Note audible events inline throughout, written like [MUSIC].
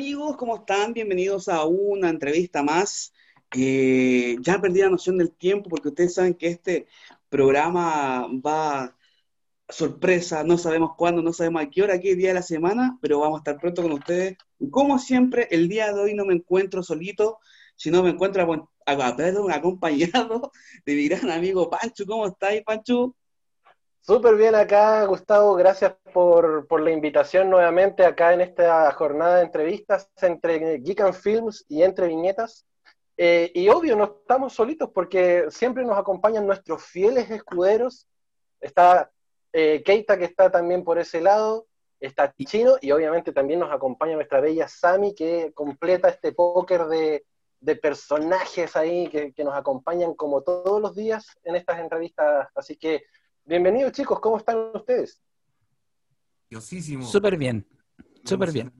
amigos, ¿cómo están? Bienvenidos a una entrevista más. Eh, ya perdí la noción del tiempo porque ustedes saben que este programa va sorpresa, no sabemos cuándo, no sabemos a qué hora, qué día de la semana, pero vamos a estar pronto con ustedes. Como siempre, el día de hoy no me encuentro solito, sino me encuentro acompañado de mi gran amigo Pancho. ¿Cómo estáis, Pancho? Súper bien acá, Gustavo. Gracias por, la invitación nuevamente acá en esta jornada de entrevistas entre Geek and Films y entre viñetas. Eh, y obvio, no estamos solitos porque siempre nos acompañan nuestros fieles escuderos. Está eh, Keita, que está también por ese lado. Está Chino y obviamente también nos acompaña nuestra bella Sami, que completa este póker de, personajes ahí que, que nos acompañan como todos los días en estas entrevistas. Así que Bienvenidos chicos, ¿cómo están ustedes? Diosísimo. Súper bien, súper bien.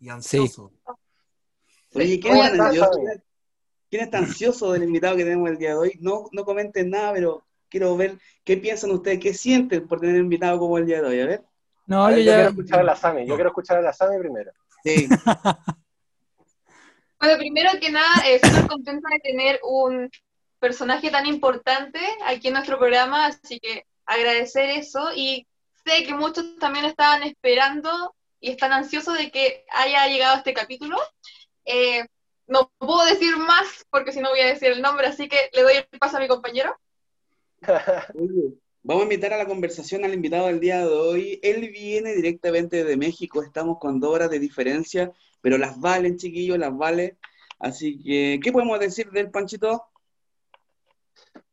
Y ansioso. Oye, ¿quién es, ansioso? ¿quién está ansioso del invitado que tenemos el día de hoy? No, no comenten nada, pero quiero ver qué piensan ustedes, qué sienten por tener un invitado como el día de hoy. A ver. No, yo, ya... quiero escuchar a la Sami, yo quiero escuchar a la Sami primero. Sí. [LAUGHS] bueno, primero que nada, estoy contenta de tener un personaje tan importante aquí en nuestro programa, así que agradecer eso y sé que muchos también estaban esperando y están ansiosos de que haya llegado este capítulo. Eh, no puedo decir más porque si no voy a decir el nombre, así que le doy el paso a mi compañero. [LAUGHS] Vamos a invitar a la conversación al invitado del día de hoy. Él viene directamente de México, estamos con dos horas de diferencia, pero las valen, chiquillos, las vale. Así que, ¿qué podemos decir del Panchito?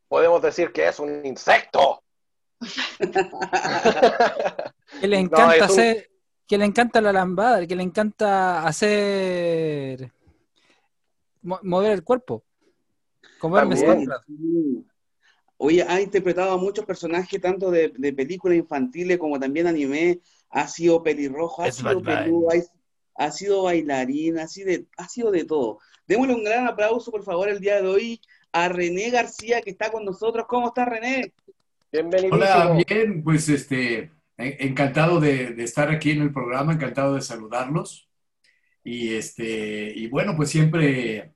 Podemos decir que es un insecto. [LAUGHS] que le encanta hacer, que le encanta la lambada, que le encanta hacer mover el cuerpo. Como Oye, ha interpretado a muchos personajes, tanto de, películas infantiles como también anime. Ha sido pelirrojo, ha sido ha, sido bailarín, ha sido, de, ha sido de todo. Démosle un gran aplauso, por favor, el día de hoy a René García, que está con nosotros. ¿Cómo está, René? Hola, bien, pues este, encantado de, estar aquí en el programa, encantado de saludarlos. Y, este, y bueno, pues siempre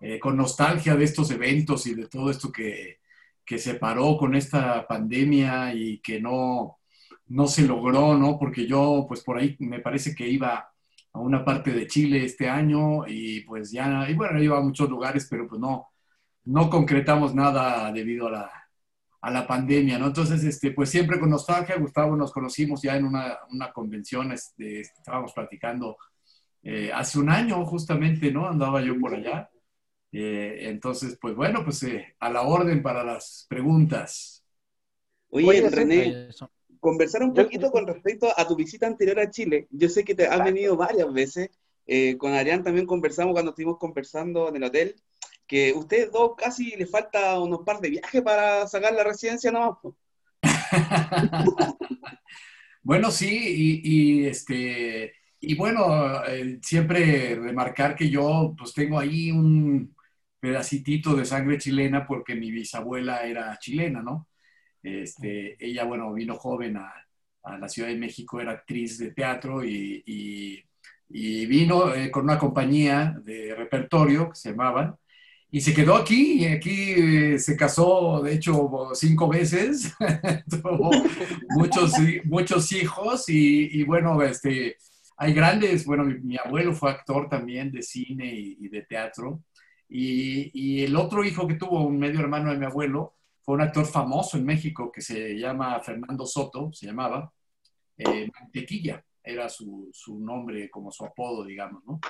eh, con nostalgia de estos eventos y de todo esto que, que se paró con esta pandemia y que no, no se logró, ¿no? Porque yo, pues por ahí me parece que iba a una parte de Chile este año y pues ya, y bueno, iba a muchos lugares, pero pues no, no concretamos nada debido a la, a la pandemia, ¿no? Entonces, este, pues siempre con nostalgia, Gustavo, nos conocimos ya en una, convención, este, estábamos platicando eh, hace un año justamente, ¿no? Andaba yo por allá. Eh, entonces, pues bueno, pues eh, a la orden para las preguntas. Oye, René, conversar un poquito con respecto a tu visita anterior a Chile. Yo sé que te has venido varias veces. con Arián también conversamos cuando estuvimos conversando en el hotel que ustedes dos casi les falta unos par de viajes para sacar la residencia nomás. [LAUGHS] bueno, sí, y, este, y bueno, eh, siempre remarcar que yo pues tengo ahí un pedacitito de sangre chilena porque mi bisabuela era chilena, ¿no? Este, ella, bueno, vino joven a, la Ciudad de México, era actriz de teatro y, vino eh, con una compañía de repertorio que se llamaban, y se quedó aquí, y aquí eh, se casó, de hecho, cinco veces, [LAUGHS] tuvo muchos, muchos hijos y, bueno, este, hay grandes, bueno, mi, abuelo fue actor también de cine y, de teatro, y, el otro hijo que tuvo, un medio hermano de mi abuelo, fue un actor famoso en México que se llama Fernando Soto, se llamaba, eh, Mantequilla, era su, su nombre como su apodo, digamos, ¿no?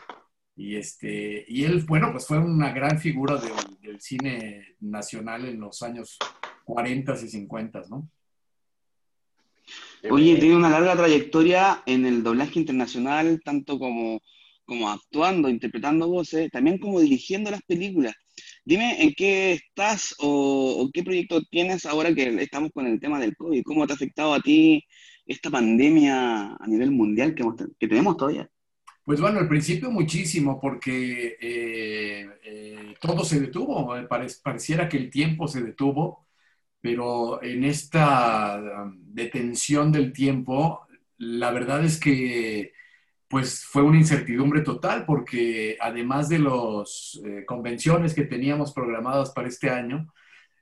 Y, este, y él, bueno, pues fue una gran figura del, cine nacional en los años 40 y 50, ¿no? Oye, tiene una larga trayectoria en el doblaje internacional, tanto como, como actuando, interpretando voces, también como dirigiendo las películas. Dime en qué estás o, qué proyecto tienes ahora que estamos con el tema del COVID. ¿Cómo te ha afectado a ti esta pandemia a nivel mundial que, que tenemos todavía? Pues bueno, al principio muchísimo, porque eh, eh, todo se detuvo, pareciera que el tiempo se detuvo, pero en esta um, detención del tiempo, la verdad es que pues fue una incertidumbre total porque además de las eh, convenciones que teníamos programadas para este año,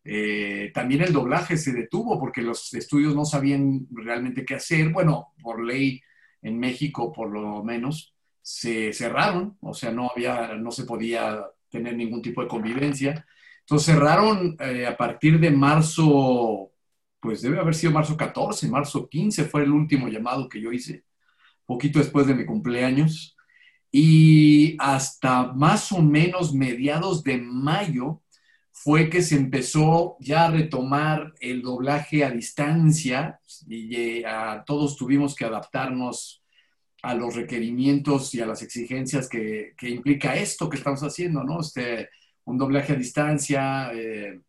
eh, también el doblaje se detuvo porque los estudios no sabían realmente qué hacer. Bueno, por ley en México, por lo menos, se cerraron, o sea, no había, no se podía tener ningún tipo de convivencia. Entonces cerraron eh, a partir de marzo, pues debe haber sido marzo 14, marzo 15 fue el último llamado que yo hice poquito después de mi cumpleaños, y hasta más o menos mediados de mayo fue que se empezó ya a retomar el doblaje a distancia y eh, a, todos tuvimos que adaptarnos a los requerimientos y a las exigencias que, implica esto que estamos haciendo, ¿no? Este, un doblaje a distancia, eh,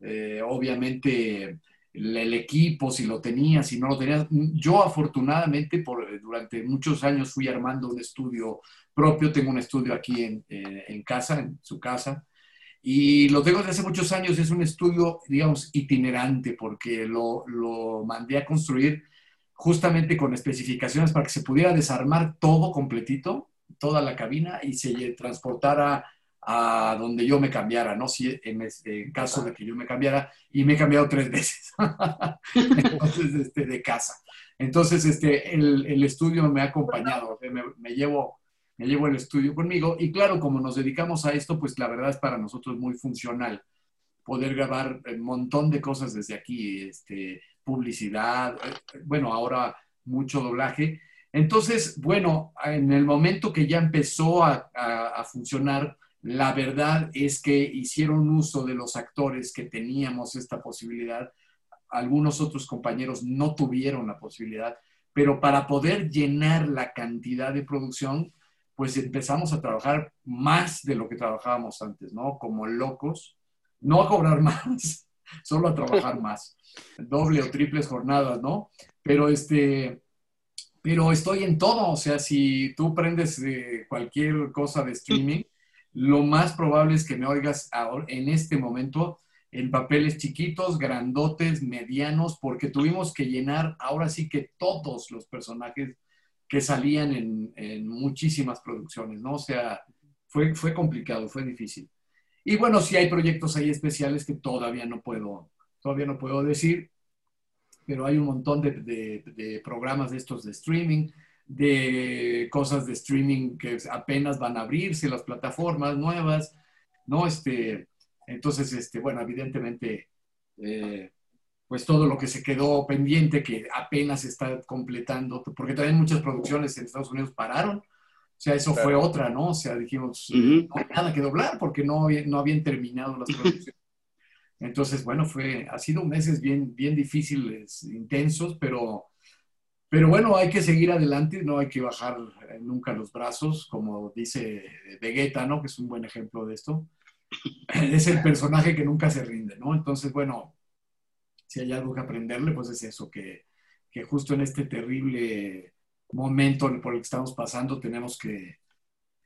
eh, obviamente el, equipo, si lo tenía, si no lo tenía. Yo afortunadamente por, durante muchos años fui armando un estudio propio, tengo un estudio aquí en, eh, en casa, en su casa, y lo tengo desde hace muchos años, es un estudio, digamos, itinerante, porque lo, lo mandé a construir justamente con especificaciones para que se pudiera desarmar todo completito, toda la cabina, y se transportara a donde yo me cambiara, ¿no? Si en, caso de que yo me cambiara, y me he cambiado tres veces, [LAUGHS] entonces, este, de casa. Entonces, este, el, estudio me ha acompañado, me, me, llevo, me llevo el estudio conmigo, y claro, como nos dedicamos a esto, pues la verdad es para nosotros muy funcional poder grabar un montón de cosas desde aquí, este, publicidad, eh, bueno, ahora mucho doblaje. Entonces, bueno, en el momento que ya empezó a, funcionar, la verdad es que hicieron uso de los actores que teníamos esta posibilidad. Algunos otros compañeros no tuvieron la posibilidad, pero para poder llenar la cantidad de producción, pues empezamos a trabajar más de lo que trabajábamos antes, ¿no? Como locos, no a cobrar [LAUGHS] más, solo a trabajar más, doble o triples jornadas, ¿no? Pero este, pero estoy en todo, o sea, si tú prendes cualquier cosa de streaming, lo más probable es que me oigas ahora, en este momento en papeles chiquitos, grandotes, medianos, porque tuvimos que llenar ahora sí que todos los personajes que salían en, muchísimas producciones, ¿no? O sea, fue, fue complicado, fue difícil. Y bueno, sí hay proyectos ahí especiales que todavía no puedo, todavía no puedo decir, pero hay un montón de, de programas de estos de streaming de cosas de streaming que apenas van a abrirse, las plataformas nuevas, ¿no? Este, entonces, este, bueno, evidentemente, eh, pues todo lo que se quedó pendiente, que apenas está completando, porque también muchas producciones en Estados Unidos pararon, o sea, eso fue otra, ¿no? O sea, dijimos, no hay nada que doblar porque no, no habían terminado las producciones. Entonces, bueno, fue, ha sido meses bien, bien difíciles, intensos, pero pero bueno, hay que seguir adelante, no hay que bajar eh, nunca los brazos, como dice Vegeta, ¿no? Que es un buen ejemplo de esto. Es el personaje que nunca se rinde, ¿no? Entonces, bueno, si hay algo que aprenderle, pues es eso, que, que justo en este terrible momento por el que estamos pasando, tenemos que,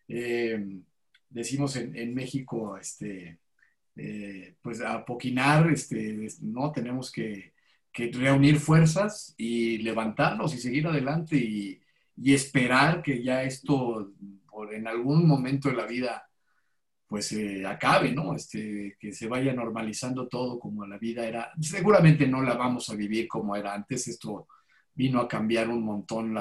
eh, decimos en, México, este, eh, pues apoquinar, este, ¿no? Tenemos que que reunir fuerzas y levantarnos y seguir adelante y, esperar que ya esto en algún momento de la vida pues acabe, ¿no? Este, que se vaya normalizando todo como la vida era. Seguramente no la vamos a vivir como era antes, esto vino a cambiar un montón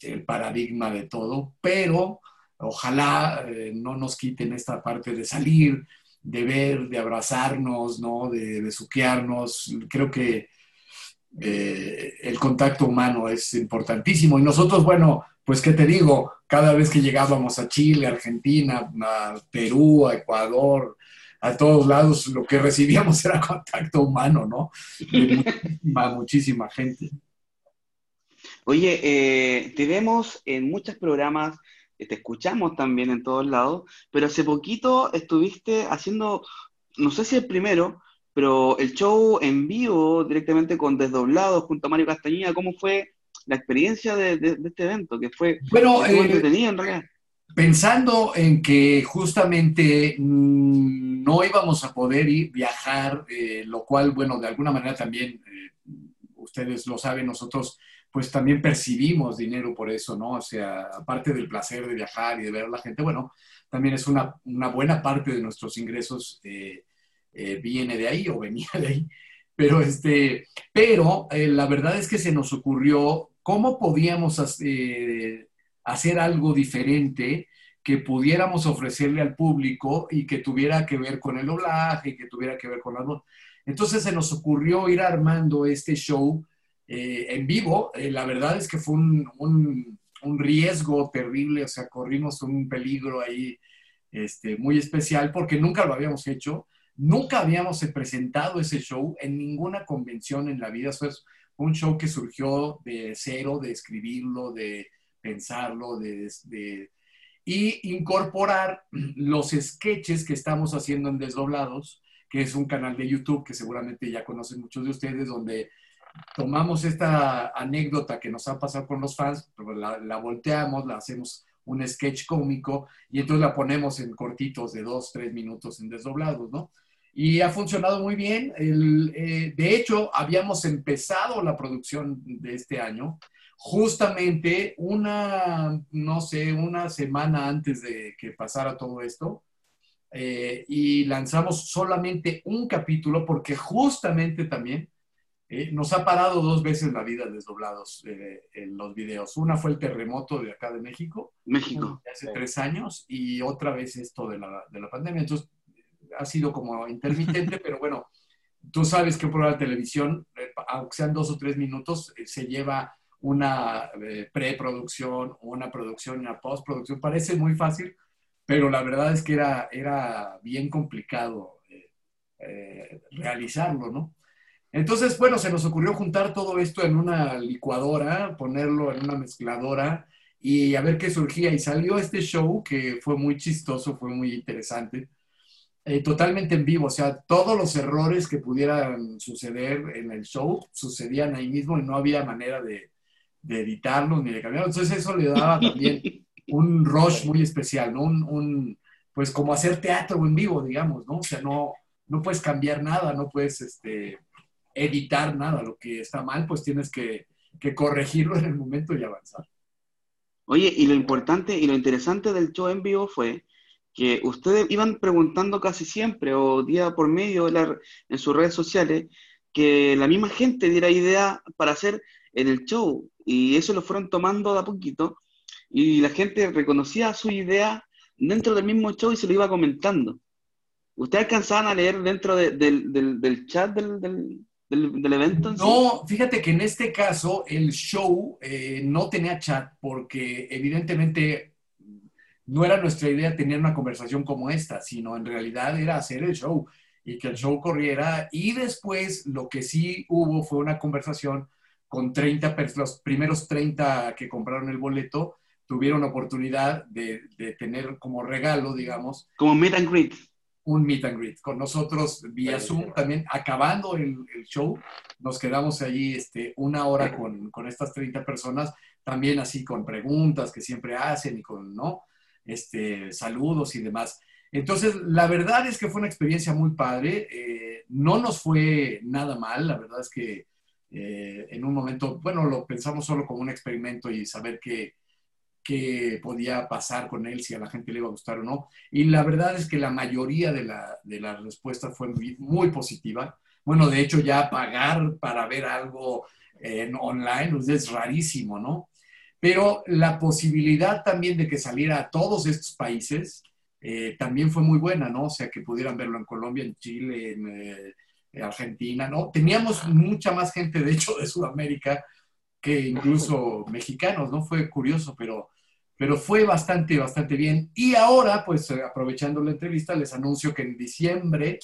el paradigma de todo, pero ojalá eh, no nos quiten esta parte de salir, de ver, de abrazarnos, ¿no? De besuquearnos. Creo que eh, el contacto humano es importantísimo. Y nosotros, bueno, pues qué te digo, cada vez que llegábamos a Chile, Argentina, a Perú, a Ecuador, a todos lados, lo que recibíamos [LAUGHS] era contacto humano, ¿no? muchísima, muchísima gente. Oye, eh, te vemos en muchos programas, te escuchamos también en todos lados, pero hace poquito estuviste haciendo, no sé si el primero, pero el show en vivo, directamente con Desdoblados, junto a Mario Castañeda, ¿cómo fue la experiencia de, este evento? Que fue bueno, eh, en realidad. Pensando en que justamente mm, no íbamos a poder ir, viajar, eh, lo cual, bueno, de alguna manera también, eh, ustedes lo saben, nosotros pues también percibimos dinero por eso, ¿no? O sea, aparte del placer de viajar y de ver a la gente, bueno, también es una, una buena parte de nuestros ingresos eh, eh, viene de ahí o venía de ahí. Pero, este, pero eh, la verdad es que se nos ocurrió cómo podíamos hacer algo diferente que pudiéramos ofrecerle al público y que tuviera que ver con el doblaje que tuviera que ver con la. Entonces se nos ocurrió ir armando este show eh, en vivo. Eh, la verdad es que fue un, un, riesgo terrible, o sea, corrimos un peligro ahí este, muy especial porque nunca lo habíamos hecho, nunca habíamos presentado ese show en ninguna convención en la vida. Eso es un show que surgió de cero, de escribirlo, de pensarlo, de, de y incorporar los sketches que estamos haciendo en Desdoblados, que es un canal de YouTube que seguramente ya conocen muchos de ustedes, donde tomamos esta anécdota que nos ha pasado con los fans, la, volteamos, la hacemos un sketch cómico y entonces la ponemos en cortitos de dos, tres minutos en desdoblados, ¿no? Y ha funcionado muy bien. Eh, de hecho, habíamos empezado la producción de este año justamente una, no sé, una semana antes de que pasara todo esto. Eh, y lanzamos solamente un capítulo porque justamente también eh, nos ha parado dos veces la vida desdoblados eh, en los videos. Una fue el terremoto de acá de México. México. Hace tres años y otra vez esto de la, de la pandemia. Entonces, ha sido como intermitente, [LAUGHS] pero bueno, tú sabes que un programa de televisión, eh, aunque sean dos o tres minutos, se lleva una preproducción, una producción, una postproducción. Parece muy fácil, pero la verdad es que era, era bien complicado realizarlo, ¿no? Entonces, bueno, se nos ocurrió juntar todo esto en una licuadora, ponerlo en una mezcladora y a ver qué surgía. Y salió este show que fue muy chistoso, fue muy interesante, eh, totalmente en vivo. O sea, todos los errores que pudieran suceder en el show sucedían ahí mismo y no había manera de, de editarlos ni de cambiarlos. Entonces eso le daba también [LAUGHS] un rush muy especial, ¿no? Un, un, pues como hacer teatro en vivo, digamos, ¿no? O sea, no, no puedes cambiar nada, no puedes, este editar nada. Lo que está mal, pues tienes que, corregirlo en el momento y avanzar. Oye, y lo importante y lo interesante del show en vivo fue que ustedes iban preguntando casi siempre o día por medio en sus redes sociales que la misma gente diera idea para hacer en el show y eso lo fueron tomando de a poquito y la gente reconocía su idea dentro del mismo show y se lo iba comentando. ¿Ustedes alcanzaban a leer dentro del, chat del, del, evento? no, fíjate que en este caso el show eh, no tenía chat porque evidentemente no era nuestra idea tener una conversación como esta, sino en realidad era hacer el show y que el show corriera. Y después lo que sí hubo fue una conversación con 30, los primeros 30 que compraron el boleto tuvieron oportunidad de, de tener como regalo, digamos. Como meet and greet un meet and greet con nosotros vía Zoom. También acabando el, show, nos quedamos allí este, una hora con, con, estas 30 personas, también así con preguntas que siempre hacen y con, ¿no? Este, saludos y demás. Entonces, la verdad es que fue una experiencia muy padre. Eh, no nos fue nada mal. La verdad es que eh, en un momento, bueno, lo pensamos solo como un experimento y saber que qué podía pasar con él, si a la gente le iba a gustar o no. Y la verdad es que la mayoría de la, de la respuesta fue muy, positiva. Bueno, de hecho ya pagar para ver algo en online pues, es rarísimo, ¿no? Pero la posibilidad también de que saliera a todos estos países eh, también fue muy buena, ¿no? O sea, que pudieran verlo en Colombia, en Chile, en eh, Argentina, ¿no? Teníamos mucha más gente, de hecho, de Sudamérica que incluso mexicanos, ¿no? Fue curioso, pero pero fue bastante, bastante bien. Y ahora, pues eh, aprovechando la entrevista, les anuncio que en diciembre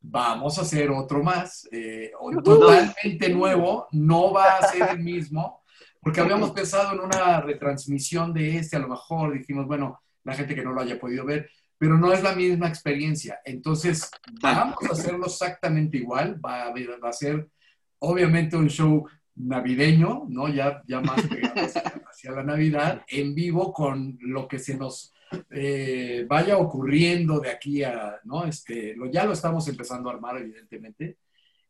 vamos a hacer otro más, eh, totalmente nuevo, no va a ser el mismo, porque habíamos pensado en una retransmisión de este, a lo mejor dijimos, bueno, la gente que no lo haya podido ver, pero no es la misma experiencia. Entonces, vamos a hacerlo exactamente igual, va a, va a ser obviamente un show navideño, ¿no? Ya, ya más hacia, la Navidad, en vivo con lo que se nos eh, vaya ocurriendo de aquí a, ¿no? Este, lo, ya lo estamos empezando a armar, evidentemente.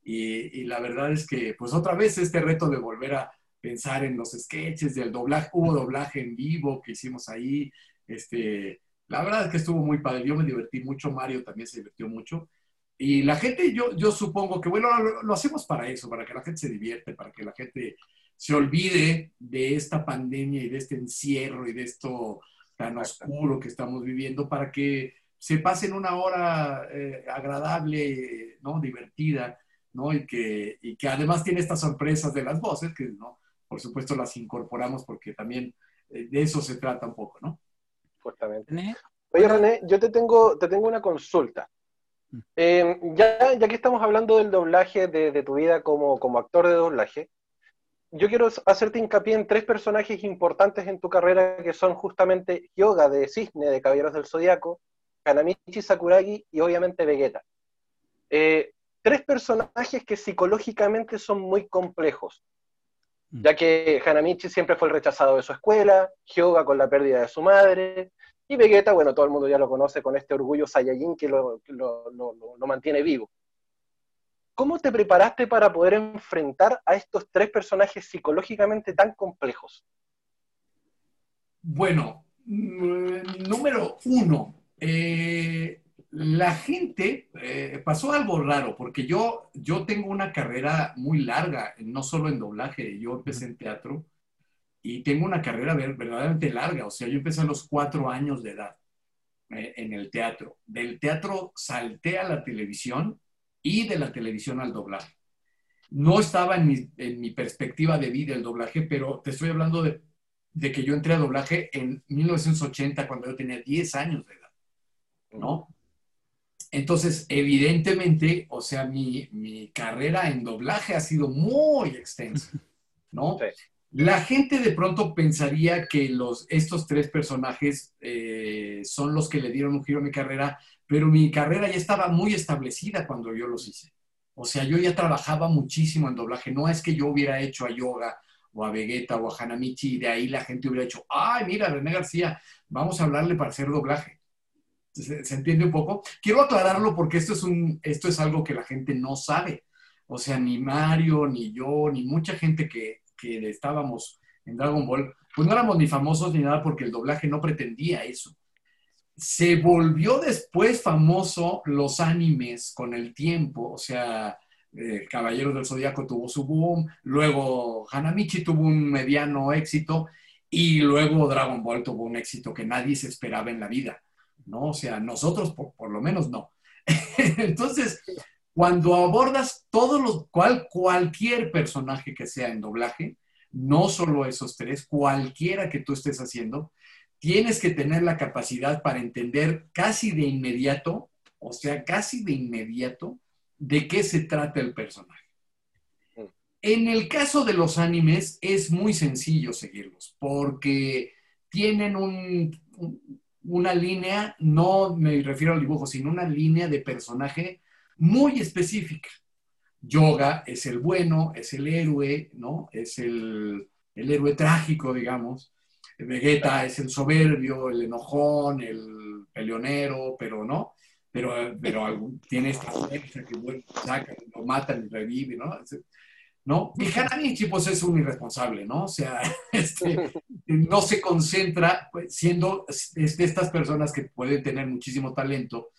Y, la verdad es que, pues otra vez este reto de volver a, pensar en los sketches del doblaje, hubo doblaje en vivo que hicimos ahí, este, la verdad es que estuvo muy padre, yo me divertí mucho, Mario también se divirtió mucho, y la gente, yo, yo supongo que, bueno, lo, hacemos para eso, para que la gente se divierte, para que la gente se olvide de esta pandemia y de este encierro y de esto tan oscuro que estamos viviendo, para que se pasen una hora eh, agradable, ¿no? Divertida, ¿no? Y que, y que además tiene estas sorpresas de las voces, que, ¿no? Por supuesto las incorporamos porque también eh, de eso se trata un poco, ¿no? Justamente. Oye, René, yo te tengo, te tengo una consulta. Eh, ya, ya que estamos hablando del doblaje de, tu vida como, como, actor de doblaje, yo quiero hacerte hincapié en tres personajes importantes en tu carrera que son justamente Yoga de Cisne de Caballeros del Zodiaco, Kanamichi Sakuragi y obviamente Vegeta. Eh, tres personajes que psicológicamente son muy complejos, mm. ya que Hanamichi siempre fue el rechazado de su escuela, Hyoga con la pérdida de su madre, y Vegeta, bueno, todo el mundo ya lo conoce con este orgullo Saiyajin que lo, lo, mantiene vivo. ¿Cómo te preparaste para poder enfrentar a estos tres personajes psicológicamente tan complejos? Bueno, mm, número uno, eh, la gente, eh, pasó algo raro, porque yo, yo tengo una carrera muy larga, no solo en doblaje, yo empecé en teatro y tengo una carrera verdaderamente larga, o sea, yo empecé a los cuatro años de edad eh, en el teatro. Del teatro salté a la televisión y de la televisión al doblaje. No estaba en mi, en mi perspectiva de vida el doblaje, pero te estoy hablando de, de que yo entré a doblaje en 1980, cuando yo tenía 10 años de edad, ¿no? Entonces, evidentemente, o sea, mi, carrera en doblaje ha sido muy extensa, ¿no? La gente de pronto pensaría que los, estos tres personajes eh, son los que le dieron un giro a mi carrera, pero mi carrera ya estaba muy establecida cuando yo los hice. O sea, yo ya trabajaba muchísimo en doblaje. No es que yo hubiera hecho a Yoga o a Vegeta o a Hanamichi y de ahí la gente hubiera hecho, ay, mira, René García, vamos a hablarle para hacer doblaje. ¿Se, entiende un poco? Quiero aclararlo porque esto es, un, esto es algo que la gente no sabe. O sea, ni Mario, ni yo, ni mucha gente que, estábamos en Dragon Ball, pues no éramos ni famosos ni nada porque el doblaje no pretendía eso. Se volvió después famoso los animes con el tiempo, o sea, eh, Caballeros del Zodíaco tuvo su boom, luego Hanamichi tuvo un mediano éxito y luego Dragon Ball tuvo un éxito que nadie se esperaba en la vida. ¿no? O sea, nosotros por, lo menos no. [LAUGHS] Entonces, cuando abordas todos los, cual, cualquier personaje que sea en doblaje, no solo esos tres, cualquiera que tú estés haciendo, tienes que tener la capacidad para entender casi de inmediato, o sea, casi de inmediato, de qué se trata el personaje. En el caso de los animes es muy sencillo seguirlos, porque tienen un, una línea, no me refiero al dibujo, sino una línea de personaje muy específica. Yoga es el bueno, es el héroe, ¿no? Es el, héroe trágico, digamos. Vegeta es el soberbio, el enojón, el peleonero, pero no. Pero, pero tiene esta fuerza que bueno, saca, lo matan y revive, ¿no? ¿no? Y Hanamichi, pues es un irresponsable, ¿no? O sea, [LAUGHS] este, no se concentra, pues, siendo de estas personas que pueden tener muchísimo talento,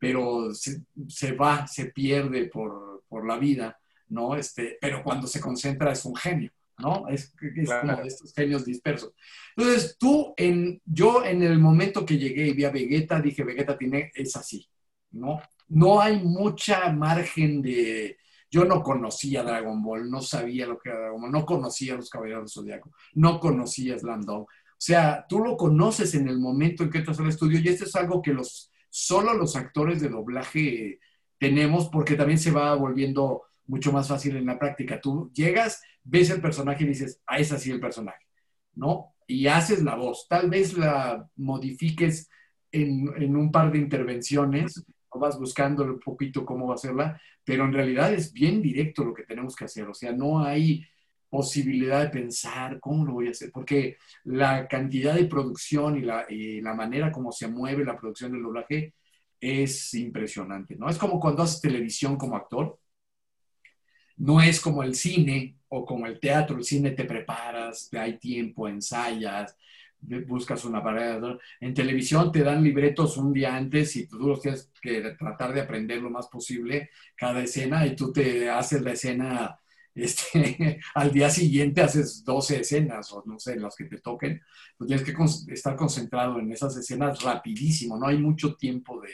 pero se, va, se pierde por, la vida, ¿no? Este, pero cuando se concentra es un genio, ¿no? Es, como de estos genios dispersos. Entonces, tú, en, yo en el momento que llegué y vi a Vegeta, dije, Vegeta tiene, es así, ¿no? No hay mucha margen de, yo no conocía Dragon Ball, no sabía lo que era Dragon Ball, no conocía los Caballeros Zodiaco, no conocía Slam O sea, tú lo conoces en el momento en que entras al estudio y esto es algo que los, solo los actores de doblaje tenemos porque también se va volviendo mucho más fácil en la práctica. Tú llegas, ves el personaje y dices, ah, es así el personaje, ¿no? Y haces la voz. Tal vez la modifiques en, en un par de intervenciones, vas buscando un poquito cómo va a hacerla, pero en realidad es bien directo lo que tenemos que hacer, o sea, no hay posibilidad de pensar cómo lo voy a hacer, porque la cantidad de producción y la, la manera como se mueve la producción del doblaje es impresionante, ¿no? Es como cuando haces televisión como actor. no es como el cine o como el teatro. El cine te preparas, te hay tiempo, ensayas, buscas una pared. En televisión te dan libretos un día antes y tú tienes que tratar de aprender lo más posible cada escena y tú te haces la escena este, [LAUGHS] al día siguiente haces 12 escenas o no sé, las que te toquen, pues tienes que estar concentrado en esas escenas rapidísimo, no hay mucho tiempo de,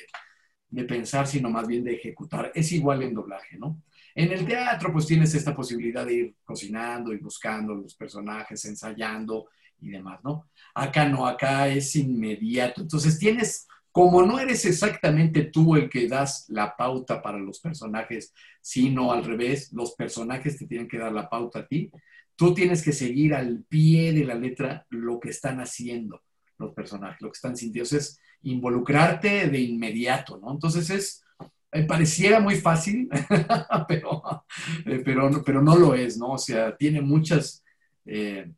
de, pensar, sino más bien de ejecutar. Es igual en doblaje, ¿no? En el teatro pues tienes esta posibilidad de ir cocinando y buscando los personajes, ensayando y demás, ¿no? Acá no, acá es inmediato. Entonces tienes como no eres exactamente tú el que das la pauta para los personajes, sino al revés, los personajes te tienen que dar la pauta a ti, tú tienes que seguir al pie de la letra lo que están haciendo los personajes, lo que están sintiendo. Es involucrarte de inmediato, ¿no? Entonces es, pareciera muy fácil, [LAUGHS] pero, eh, pero, pero no lo es, ¿no? O sea, tiene eh,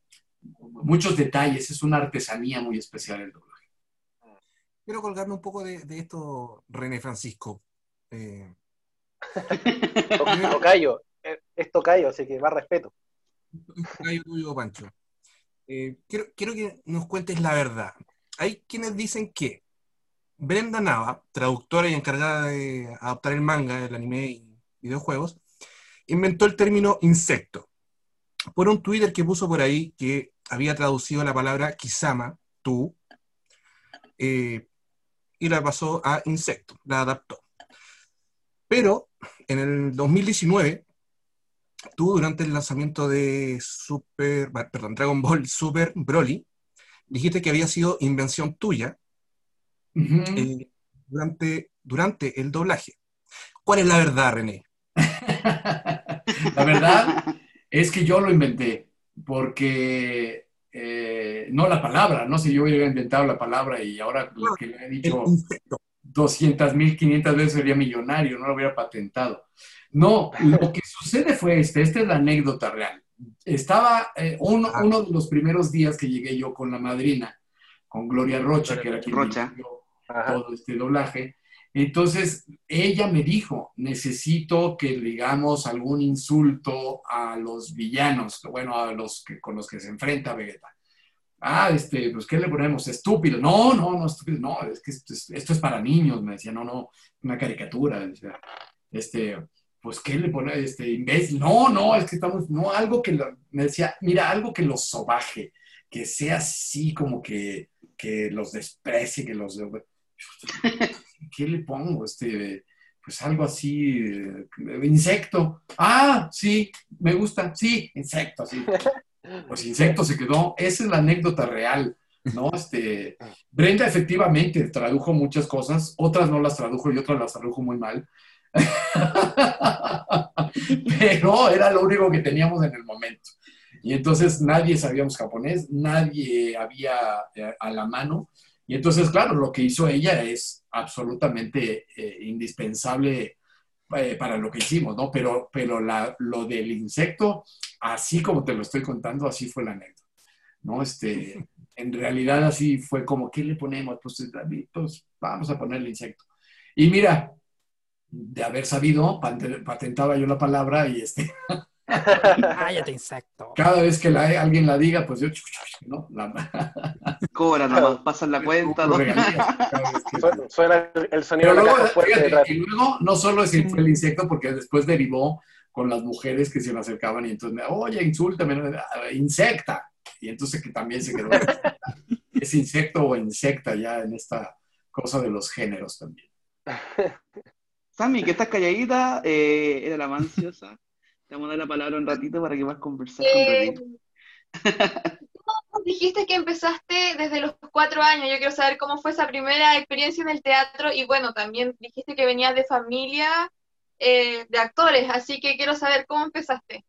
muchos detalles, es una artesanía muy especial el doblaje quiero colgarme un poco de, esto, René Francisco. Eh... [LAUGHS] tocayo, eh, es tocayo, así que más respeto. Tocayo tuyo, Pancho. Eh, quiero, quiero que nos cuentes la verdad. Hay quienes dicen que Brenda Nava, traductora y encargada de adaptar el manga, el anime y videojuegos, inventó el término insecto. Por un Twitter que puso por ahí que había traducido la palabra Kisama, tú, eh, y la pasó a Insecto, la adaptó. Pero en el 2019, tú durante el lanzamiento de Super, perdón, Dragon Ball Super Broly, dijiste que había sido invención tuya eh, durante, durante el doblaje. ¿Cuál es la verdad, René? [LAUGHS] la verdad es que yo lo inventé, porque eh, no la palabra, no sé, yo hubiera inventado la palabra y ahora que le he dicho 200 mil, 500 veces sería millonario, no lo hubiera patentado. No, lo [LAUGHS] que sucede fue este, esta es la anécdota real. Estaba eh, uno, uno, de los primeros días que llegué yo con la madrina, con Gloria Rocha, que era quien Rocha. todo este doblaje. Entonces, ella me dijo, necesito que digamos algún insulto a los villanos, bueno, a los que, con los que se enfrenta Vegeta. Ah, este, pues, ¿qué le ponemos? Estúpido. No, no, no, estúpido. No, es que esto es, para niños, me decía. No, no, una caricatura. este, pues, ¿qué le pone? Este, imbécil. No, no, es que estamos, no, algo que, me decía, mira, algo que los sobaje, que sea así como que, que los desprecie, que los... ¿qué le pongo? Este, pues algo así, eh, insecto. Ah, sí, me gusta, sí, insecto, sí. Pues insecto se quedó. Esa es la anécdota real, ¿no? Este, Brenda efectivamente tradujo muchas cosas, otras no las tradujo y otras las tradujo muy mal. [LAUGHS] Pero era lo único que teníamos en el momento. Y entonces nadie sabíamos japonés, nadie había eh, a la mano. Y entonces, claro, lo que hizo ella es absolutamente eh, indispensable eh, para lo que hicimos, ¿no? Pero, pero la, lo del insecto, así como te lo estoy contando, así fue la anécdota, ¿no? Este, [LAUGHS] en realidad así fue como, ¿qué le ponemos? Pues, pues vamos a poner el insecto. Y mira, de haber sabido, patentaba yo la palabra y este... [LAUGHS] Cállate, insecto. Cada vez que alguien la diga, pues yo, ¿no? Cobra nomás, pasan la cuenta. Suena el sonido de la caja fuerte Y luego, no solo es el, el insecto, porque después derivó con las mujeres que se le acercaban y entonces, oye, insúltame, insecta. Y entonces que también se quedó, [LAUGHS] es insecto o insecta ya en esta cosa de los géneros también. [LAUGHS] Sammy, que estás calladita, eh, era la manciosa. Te vamos a dar la palabra un ratito para que puedas conversar con René. [LAUGHS] dijiste que empezaste desde los cuatro años. Yo quiero saber cómo fue esa primera experiencia en el teatro y bueno, también dijiste que venías de familia eh, de actores, así que quiero saber cómo empezaste.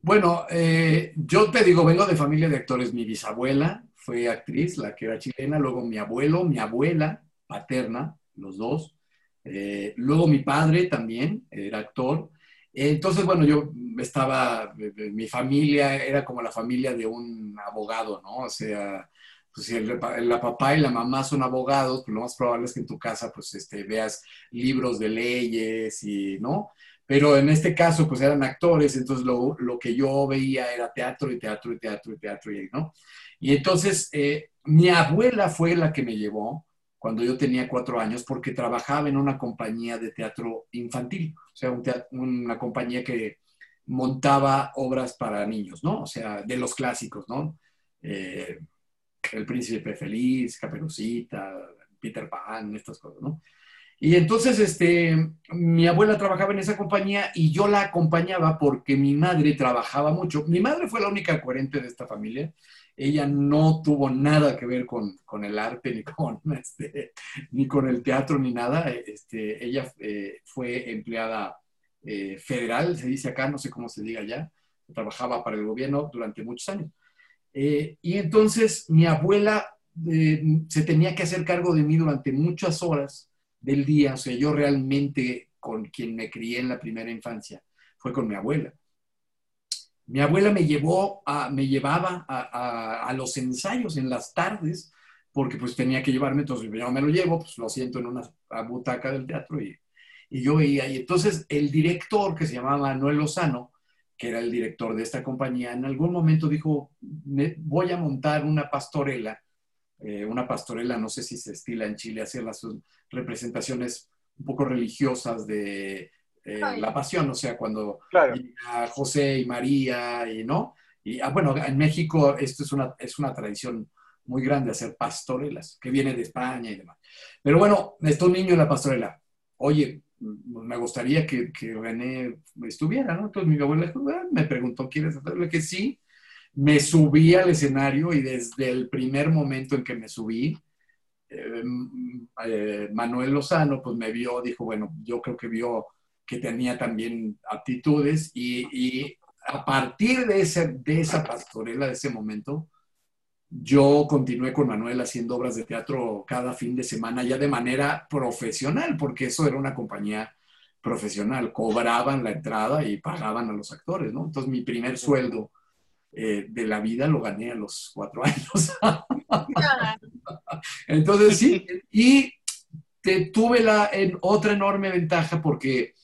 Bueno, eh, yo te digo, vengo de familia de actores. Mi bisabuela fue actriz, la que era chilena, luego mi abuelo, mi abuela paterna, los dos. Eh, luego mi padre también era actor. Entonces, bueno, yo estaba, mi familia era como la familia de un abogado, ¿no? O sea, pues si el, la papá y la mamá son abogados, pues lo más probable es que en tu casa pues este, veas libros de leyes y, ¿no? Pero en este caso pues eran actores, entonces lo, lo que yo veía era teatro y teatro y teatro y teatro, y, ¿no? Y entonces eh, mi abuela fue la que me llevó cuando yo tenía cuatro años porque trabajaba en una compañía de teatro infantil, o sea, una compañía que montaba obras para niños, ¿no? O sea, de los clásicos, ¿no? Eh, el Príncipe Feliz, Caperucita, Peter Pan, estas cosas, ¿no? Y entonces, este, mi abuela trabajaba en esa compañía y yo la acompañaba porque mi madre trabajaba mucho. Mi madre fue la única coherente de esta familia. Ella no tuvo nada que ver con, el arte, [LAUGHS] ni con, este, ni con el teatro, ni nada. Este, ella eh, fue empleada eh, federal, se dice acá, no sé cómo se diga ya. Trabajaba para el gobierno durante muchos años. Eh, y entonces mi abuela se tenía que hacer cargo de mí durante muchas horas del día, o sea, yo realmente con quien me crié en la primera infancia fue con mi abuela. Mi abuela me llevó me llevaba a, los ensayos en las tardes, porque pues tenía que llevarme, entonces yo me lo llevo, pues lo siento en una butaca del teatro y, y yo veía. Y entonces el director, que se llamaba Manuel Lozano, que era el director de esta compañía, en algún momento dijo, voy a montar una pastorela, eh, una pastorela, no sé si se estila en Chile, hacer las representaciones un poco religiosas de eh, la pasión, o sea, cuando José y María, y no. Y ah, bueno, en México esto es una, es una tradición muy grande, hacer pastorelas, que viene de España y demás. Pero bueno, está un niño en la pastorela. Oye, me gustaría que, que, René estuviera, ¿no? Entonces mi abuela me preguntó, ¿quieres hacerle? Que sí. Me subí al escenario y desde el primer momento en que me subí, eh, eh, Manuel Lozano pues me vio, dijo, bueno, yo creo que vio que tenía también aptitudes y, y a partir de, ese, de esa pastorela, de ese momento, yo continué con Manuel haciendo obras de teatro cada fin de semana ya de manera profesional, porque eso era una compañía profesional, cobraban la entrada y pagaban a los actores, ¿no? Entonces mi primer sueldo eh, de la vida lo gané a los cuatro años. [LAUGHS] Entonces sí, y tuve la otra enorme ventaja porque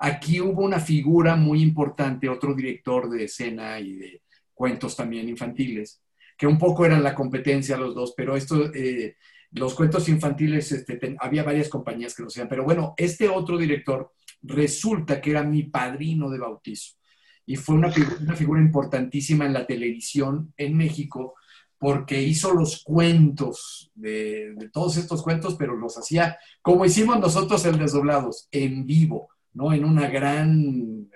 aquí hubo una figura muy importante, otro director de escena y de cuentos también infantiles, que un poco eran la competencia los dos, pero esto, eh, los cuentos infantiles, este, había varias compañías que lo hacían, pero bueno, este otro director resulta que era mi padrino de bautizo y fue una, una figura importantísima en la televisión en México porque hizo los cuentos de, de, todos estos cuentos, pero los hacía como hicimos nosotros el Desdoblados, en vivo, ¿no? En una gran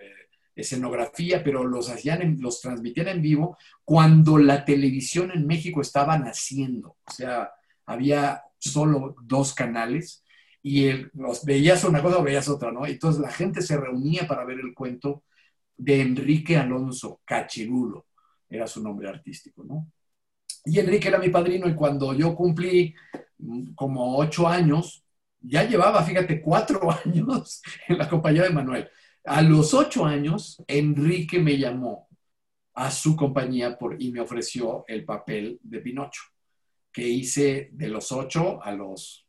escenografía, pero los hacían, los transmitían en vivo cuando la televisión en México estaba naciendo. O sea, había solo dos canales y los, veías una cosa o veías otra, ¿no? Entonces la gente se reunía para ver el cuento de Enrique Alonso Cachirulo, era su nombre artístico, ¿no? Y Enrique era mi padrino y cuando yo cumplí mm, como ocho años, ya llevaba, fíjate, cuatro [LAUGHS] años en la compañía de Manuel. A los ocho años, Enrique me llamó a su compañía por, y me ofreció el papel de Pinocho, que hice de los ocho a los,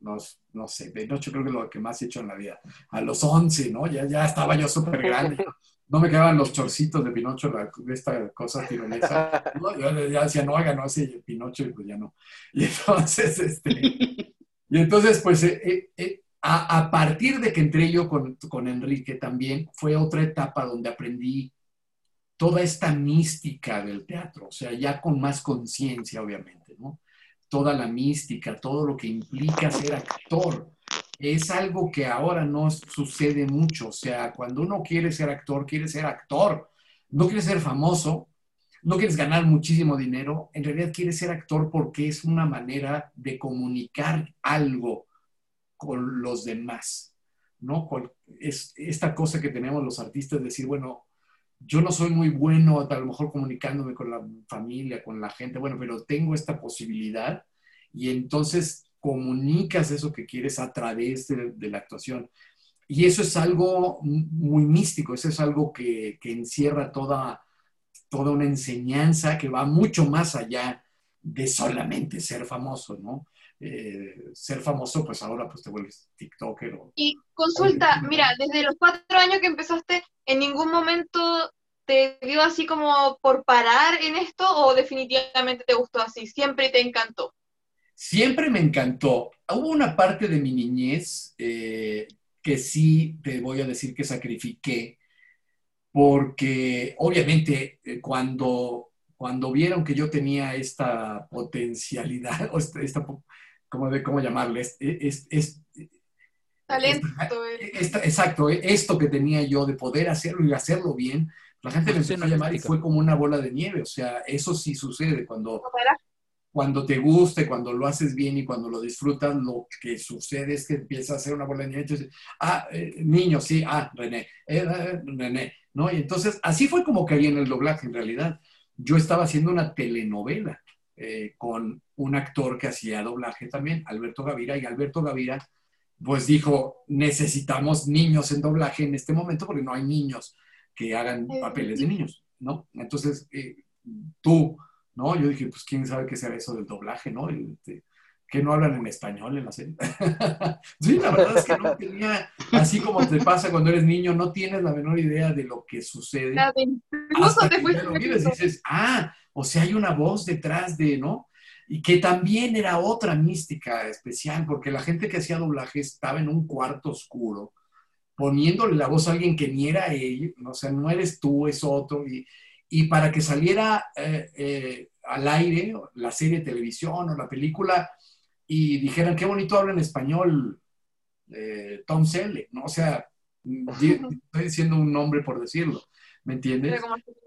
no, no sé, Pinocho creo que es lo que más he hecho en la vida, a los once, ¿no? Ya, ya estaba yo súper grande. No me quedaban los chorcitos de Pinocho, de esta cosa tironesa. [LAUGHS] Yo ya decía, no haga, no hace Pinocho, y pues ya no. Y entonces, este, [LAUGHS] y entonces, pues, eh, eh, eh a, partir de que entré yo con, con Enrique también, fue otra etapa donde aprendí toda esta mística del teatro, o sea, ya con más conciencia, obviamente, ¿no? Toda la mística, todo lo que implica ser actor. Es algo que ahora no sucede mucho, o sea, cuando uno quiere ser actor, quiere ser actor, no quiere ser famoso, no quieres ganar muchísimo dinero, en realidad quieres ser actor porque es una manera de comunicar algo con los demás, ¿no? es esta cosa que tenemos los artistas, decir, bueno, yo no soy muy bueno a lo mejor comunicándome con la familia, con la gente, bueno, pero tengo esta posibilidad y entonces comunicas eso que quieres a través de, la actuación. Y eso es algo muy místico, eso es algo que, que encierra toda, toda una enseñanza que va mucho más allá de solamente ser famoso, ¿no? Eh, ser famoso, pues ahora pues te vuelves TikToker. y consulta, mira, desde los cuatro años que empezaste, ¿en ningún momento te dio así como por parar en esto o definitivamente te gustó así? ¿Siempre te encantó? Siempre me encantó. Hubo una parte de mi niñez eh, que sí te voy a decir que sacrifiqué, porque obviamente eh, cuando, cuando vieron que yo tenía esta potencialidad, [LAUGHS] o esta, ¿cómo, de, cómo llamarle? Es, es, Talento. exacto, esto que tenía yo de poder hacerlo y hacerlo bien, la gente me empezó a llamar y fue como una bola de nieve. O sea, eso sí sucede cuando, cuando te guste, cuando lo haces bien y cuando lo disfrutas, lo que sucede es que empieza a hacer una bola de nieve. Entonces, ah, eh, niño, sí, ah, René, eh, eh, René, ¿no? Y entonces, así fue como caí en el doblaje en realidad. Yo estaba haciendo una telenovela con un actor que hacía doblaje también, Alberto Gavira, y Alberto Gavira, pues dijo, necesitamos niños en doblaje en este momento porque no hay niños que hagan papeles de niños, ¿no? Entonces, tú ¿no? Yo dije, pues quién sabe qué será eso del doblaje, ¿no? Este, que no hablan en español en la serie. [LAUGHS] sí, la verdad es que no tenía, así como te pasa cuando eres niño, no tienes la menor idea de lo que sucede. Hasta que ya lo vives, dices, ah, o sea, hay una voz detrás de, ¿no? Y que también era otra mística especial, porque la gente que hacía doblaje estaba en un cuarto oscuro, poniéndole la voz a alguien que ni era él, o sea, no eres tú, es otro, y, y para que saliera eh, eh, al aire la serie de televisión o la película y dijeran qué bonito habla en español eh, Tom Selleck, ¿no? O sea, [LAUGHS] estoy diciendo un nombre por decirlo, ¿me entiendes?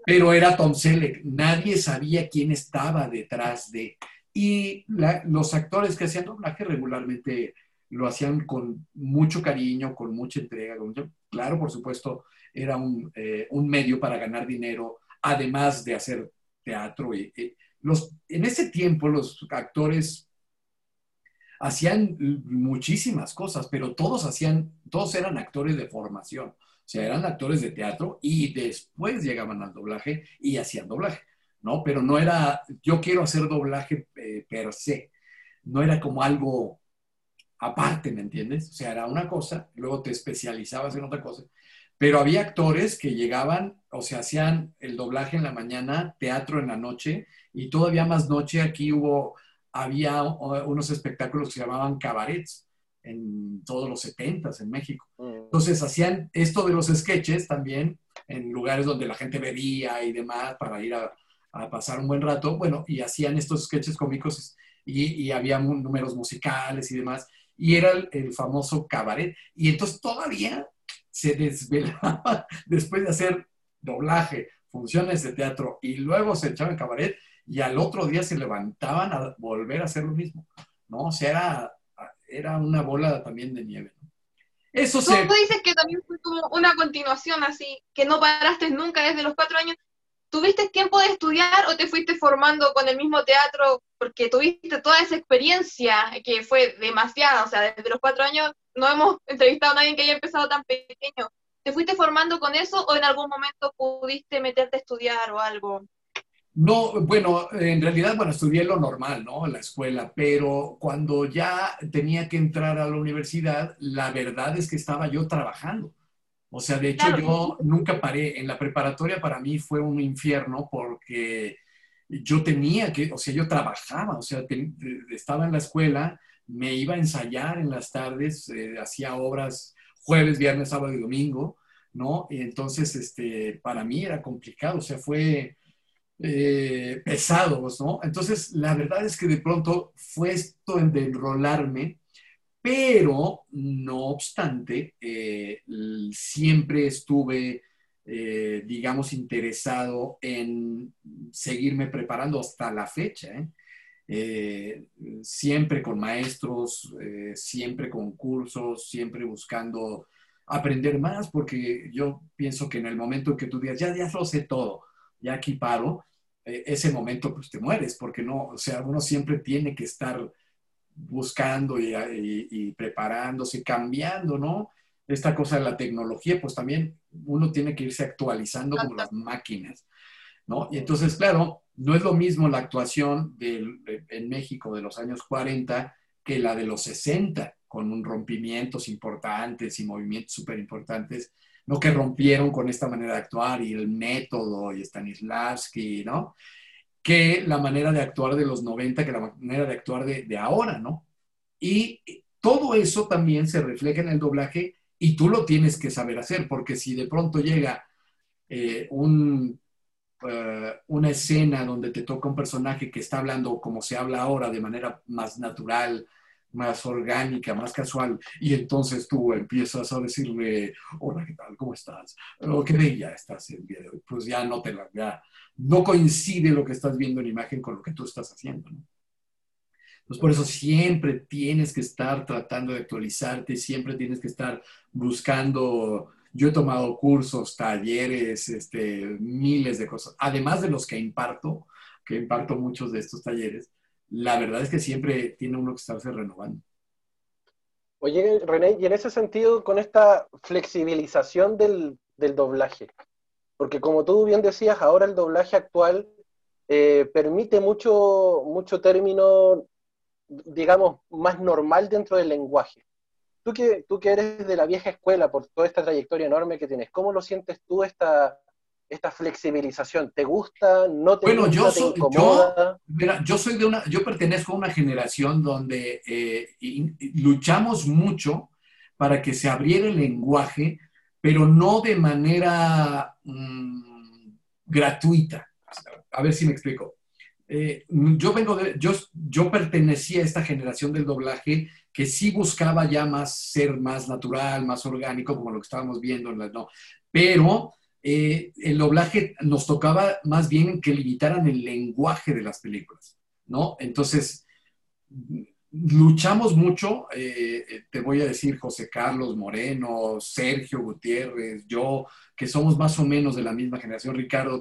Pero era Tom Selleck, nadie sabía quién estaba detrás de... Y los actores que hacían doblaje regularmente lo hacían con mucho cariño, con mucha entrega. claro, por supuesto, era un, un medio para ganar dinero además de hacer teatro. Y, los, en ese tiempo los actores hacían muchísimas cosas, pero todos hacían, todos eran actores de formación. O sea, eran actores de teatro y después llegaban al doblaje y hacían doblaje, ¿no? Pero no era, yo quiero hacer doblaje eh, per se. No era como algo aparte, ¿me entiendes? O sea, era una cosa, luego te especializabas en otra cosa. Pero había actores que llegaban, o sea, hacían el doblaje en la mañana, teatro en la noche, y todavía más noche aquí hubo, había unos espectáculos que se llamaban cabarets en todos los 70 en México. Mm. Entonces hacían esto de los sketches también en lugares donde la gente bebía y demás para ir a, pasar un buen rato. Bueno, y hacían estos sketches cómicos y, y había números musicales y demás. Y era el, el famoso cabaret. Y entonces todavía se desvelaba [LAUGHS] después de hacer doblaje, funciones de teatro y luego se echaban cabaret y al otro día se levantaban a volver a hacer lo mismo, ¿no? O sea, era, era una bola también de nieve. Eso Tú dices que también fue como una continuación así, que no paraste nunca desde los cuatro años. ¿Tuviste tiempo de estudiar o te fuiste formando con el mismo teatro porque tuviste toda esa experiencia que fue demasiada? O sea, desde los cuatro años no hemos entrevistado a nadie que haya empezado tan pequeño. ¿Te fuiste formando con eso o en algún momento pudiste meterte a estudiar o algo? No, bueno, en realidad, bueno, estudié lo normal, ¿no? La escuela, pero cuando ya tenía que entrar a la universidad, la verdad es que estaba yo trabajando. O sea, de hecho, yo nunca paré. En la preparatoria para mí fue un infierno porque yo tenía que, o sea, yo trabajaba, o sea, estaba en la escuela, me iba a ensayar en las tardes, eh, hacía obras jueves, viernes, sábado y domingo, ¿no? Entonces, este, para mí era complicado, o sea, fue eh, pesado, pues, ¿no? Entonces, la verdad es que de pronto fue esto de enrolarme, pero no obstante, eh, siempre estuve, digamos, interesado en seguirme preparando hasta la fecha, ¿eh? Eh, siempre con maestros, eh, siempre con cursos, siempre buscando aprender más, porque yo pienso que en el momento que tú digas, ya, ya lo sé todo, ya aquí paro, eh, ese momento pues te mueres, porque no, o sea, uno siempre tiene que estar buscando y, y preparándose, cambiando, ¿no? Esta cosa de la tecnología, pues también uno tiene que irse actualizando como las máquinas, ¿no? Y entonces, claro, no es lo mismo la actuación en México de los años 40 que la de los 60, con rompimientos importantes y movimientos súper importantes, ¿no? que rompieron con esta manera de actuar y el método y Stanislavski, ¿no? que la manera de actuar de los 90, que la manera de actuar de, ahora, ¿no? Y todo eso también se refleja en el doblaje y tú lo tienes que saber hacer, porque si de pronto llega eh, un, una escena donde te toca un personaje que está hablando como se habla ahora, de manera más natural, más orgánica, más casual, y entonces tú empiezas a decirle, hola, ¿qué tal? ¿Cómo estás? Oh, qué bella estás el día. Pues ya no te la, ya no coincide lo que estás viendo en imagen con lo que tú estás haciendo, ¿no? Entonces, por eso siempre tienes que estar tratando de actualizarte, siempre tienes que estar buscando. Yo he tomado cursos, talleres, este, miles de cosas, además de los que imparto, que imparto muchos de estos talleres. La verdad es que siempre tiene uno que estarse renovando. Oye, René, y en ese sentido, con esta flexibilización del, del doblaje, porque como tú bien decías, ahora el doblaje actual eh, permite mucho, mucho término digamos, más normal dentro del lenguaje. Tú que, tú que eres de la vieja escuela por toda esta trayectoria enorme que tienes, ¿cómo lo sientes tú esta, esta flexibilización? ¿Te gusta? ¿No te bueno, gusta? Yo ¿Te soy? Yo, mira, yo soy de una, yo pertenezco a una generación donde eh, luchamos mucho para que se abriera el lenguaje, pero no de manera mmm, gratuita. A ver si me explico. Eh, yo vengo de, yo, yo pertenecía a esta generación del doblaje que sí buscaba ya más ser más natural, más orgánico, como lo que estábamos viendo, ¿no? pero eh, el doblaje nos tocaba más bien que limitaran el lenguaje de las películas, ¿no? Entonces, luchamos mucho, eh, te voy a decir José Carlos Moreno, Sergio Gutiérrez, yo, que somos más o menos de la misma generación, Ricardo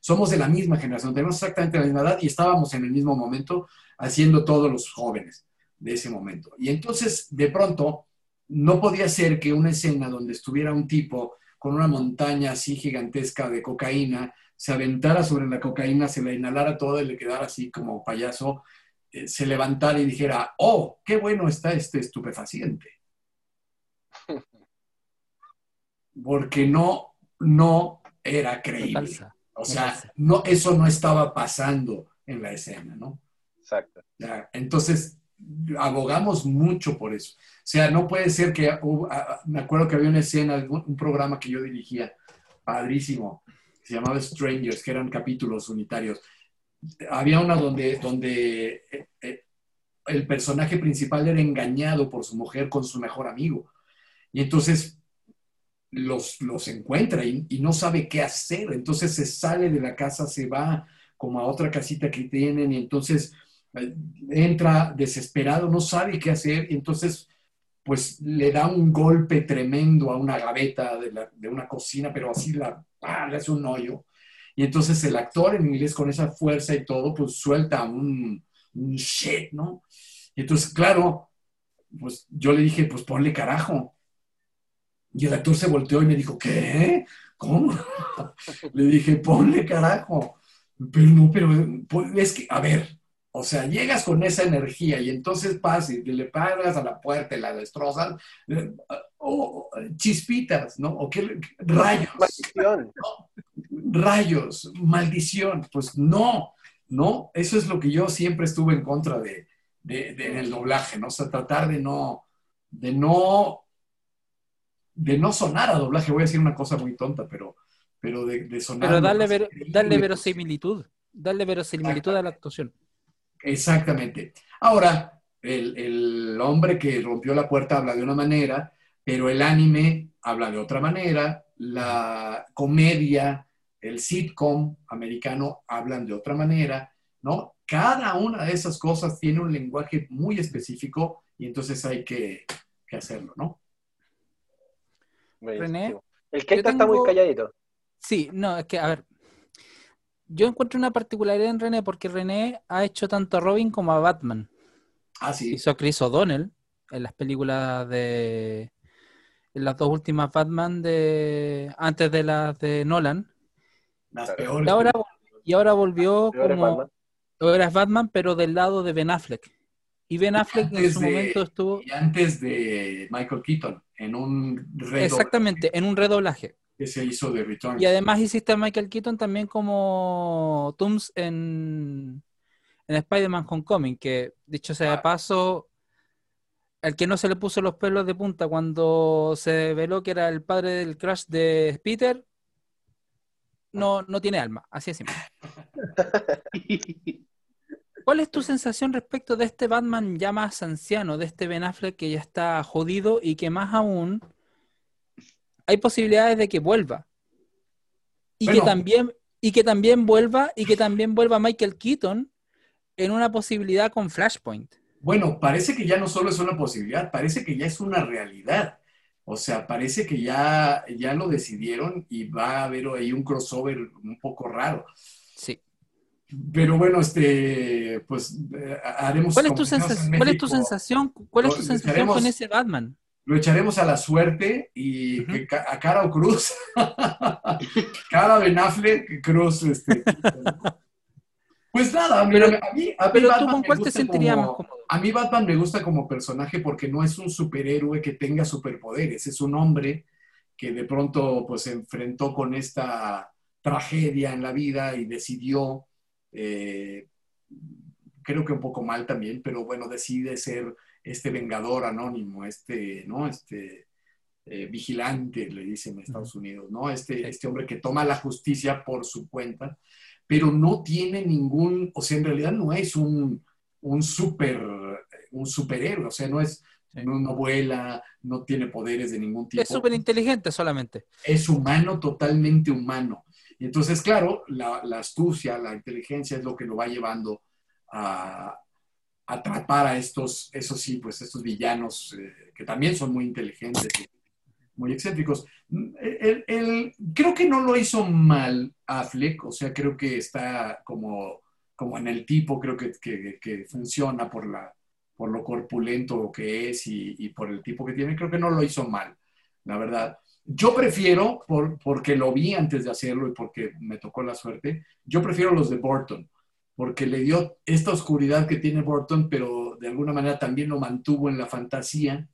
somos de la misma generación, tenemos exactamente la misma edad y estábamos en el mismo momento haciendo todos los jóvenes de ese momento. Y entonces, de pronto, no podía ser que una escena donde estuviera un tipo con una montaña así gigantesca de cocaína, se aventara sobre la cocaína, se la inhalara toda y le quedara así como payaso, eh, se levantara y dijera, oh, qué bueno está este estupefaciente. [LAUGHS] Porque no, no era creíble. O sea, no, eso no estaba pasando en la escena, ¿no? Exacto. Ya, entonces, abogamos mucho por eso. O sea, no puede ser que, uh, me acuerdo que había una escena, un programa que yo dirigía, padrísimo, se llamaba Strangers, que eran capítulos unitarios. Había una donde, donde eh, eh, el personaje principal era engañado por su mujer con su mejor amigo. Y entonces los, los encuentra y, no sabe qué hacer. Entonces se sale de la casa, se va como a otra casita que tienen y entonces entra desesperado, no sabe qué hacer y entonces pues le da un golpe tremendo a una gaveta de, una cocina, pero así la, ¡ah! le hace un hoyo. Y entonces el actor en inglés con esa fuerza y todo, pues suelta un, un shit, ¿no? Y entonces, claro, pues yo le dije, pues ponle carajo. Y el actor se volteó y me dijo, ¿qué? ¿Cómo? [LAUGHS] Le dije, ponle carajo. Pero no, pero pues, es que, a ver, o sea, llegas con esa energía y entonces pasas y le pagas a la puerta y la destrozas, eh, o oh, chispitas, ¿no? O qué rayos. Maldición. [LAUGHS] ¿no? Rayos, maldición. Pues no, no, eso es lo que yo siempre estuve en contra de, de, de en el doblaje, ¿no? O sea, tratar de no, de no de no sonar a doblaje, voy a decir una cosa muy tonta, pero, pero de, de sonar. Pero darle, ver, darle verosimilitud, darle verosimilitud a la actuación. Exactamente. Ahora, el, el, hombre que rompió la puerta habla de una manera, pero el anime habla de otra manera, la comedia, el sitcom americano hablan de otra manera, ¿no? Cada una de esas cosas tiene un lenguaje muy específico y entonces hay que, que hacerlo, ¿no? René. El que tengo... está muy calladito. Sí, no, es que, a ver. Yo encuentro una particularidad en René porque René ha hecho tanto a Robin como a Batman. Ah, sí. Hizo a Chris O'Donnell en las películas de. En las dos últimas Batman de. Antes de las de Nolan. Las peores. Y ahora, Y ahora volvió como... Ahora es Batman, pero del lado de Ben Affleck. Y Ben Affleck en su momento estuvo... Y antes de Michael Keaton, en un redoblaje. Exactamente, en un redoblaje. Que se hizo de Return. Y además hiciste a Michael Keaton también como Tooms en, en Spider-Man Homecoming, que dicho sea de ah. paso, el que no se le puso los pelos de punta cuando se veló que era el padre del crash de Peter, no, no tiene alma, así es simple. [LAUGHS] ¿Cuál es tu sensación respecto de este Batman ya más anciano, de este Ben Affleck que ya está jodido y que más aún hay posibilidades de que vuelva? Y que también y que también vuelva y que también vuelva Michael Keaton en una posibilidad con Flashpoint. Bueno, parece que ya no solo es una posibilidad, parece que ya es una realidad. O sea, parece que ya, ya lo decidieron y va a haber ahí un crossover un poco raro. Sí. Pero bueno, este, pues eh, haremos. ¿Cuál es, tu sensación, ¿Cuál es tu sensación? ¿Cuál es tu sensación con ese Batman? Lo echaremos a la suerte y a cara o cruz. [LAUGHS] cara Ben Affleck, cruz, este. Pues nada, pero, a mí, a pero tú con cuál te sentirías más cómodo. A mí Batman me gusta como personaje porque no es un superhéroe que tenga superpoderes, es un hombre que de pronto pues se enfrentó con esta tragedia en la vida y decidió, eh, creo que un poco mal también, pero bueno, decide ser este vengador anónimo, este, ¿no? Este eh, vigilante, le dicen en Estados Unidos, ¿no? Este, este hombre que toma la justicia por su cuenta pero no tiene ningún, o sea, en realidad no es un, un super, un superhéroe, o sea, no es, no, vuela, no tiene poderes de ningún tipo. Es súper inteligente solamente. Es humano, totalmente humano. Y entonces, claro, la, astucia, la inteligencia es lo que lo va llevando a, atrapar a estos, eso sí, pues estos villanos eh, que también son muy inteligentes muy excéntricos. El, creo que no lo hizo mal Affleck, o sea, creo que está como, como en el tipo, creo que, que, funciona por, la, por lo corpulento que es y, por el tipo que tiene, creo que no lo hizo mal, la verdad. Yo prefiero, por, porque lo vi antes de hacerlo y porque me tocó la suerte, yo prefiero los de Burton, porque le dio esta oscuridad que tiene Burton, pero de alguna manera también lo mantuvo en la fantasía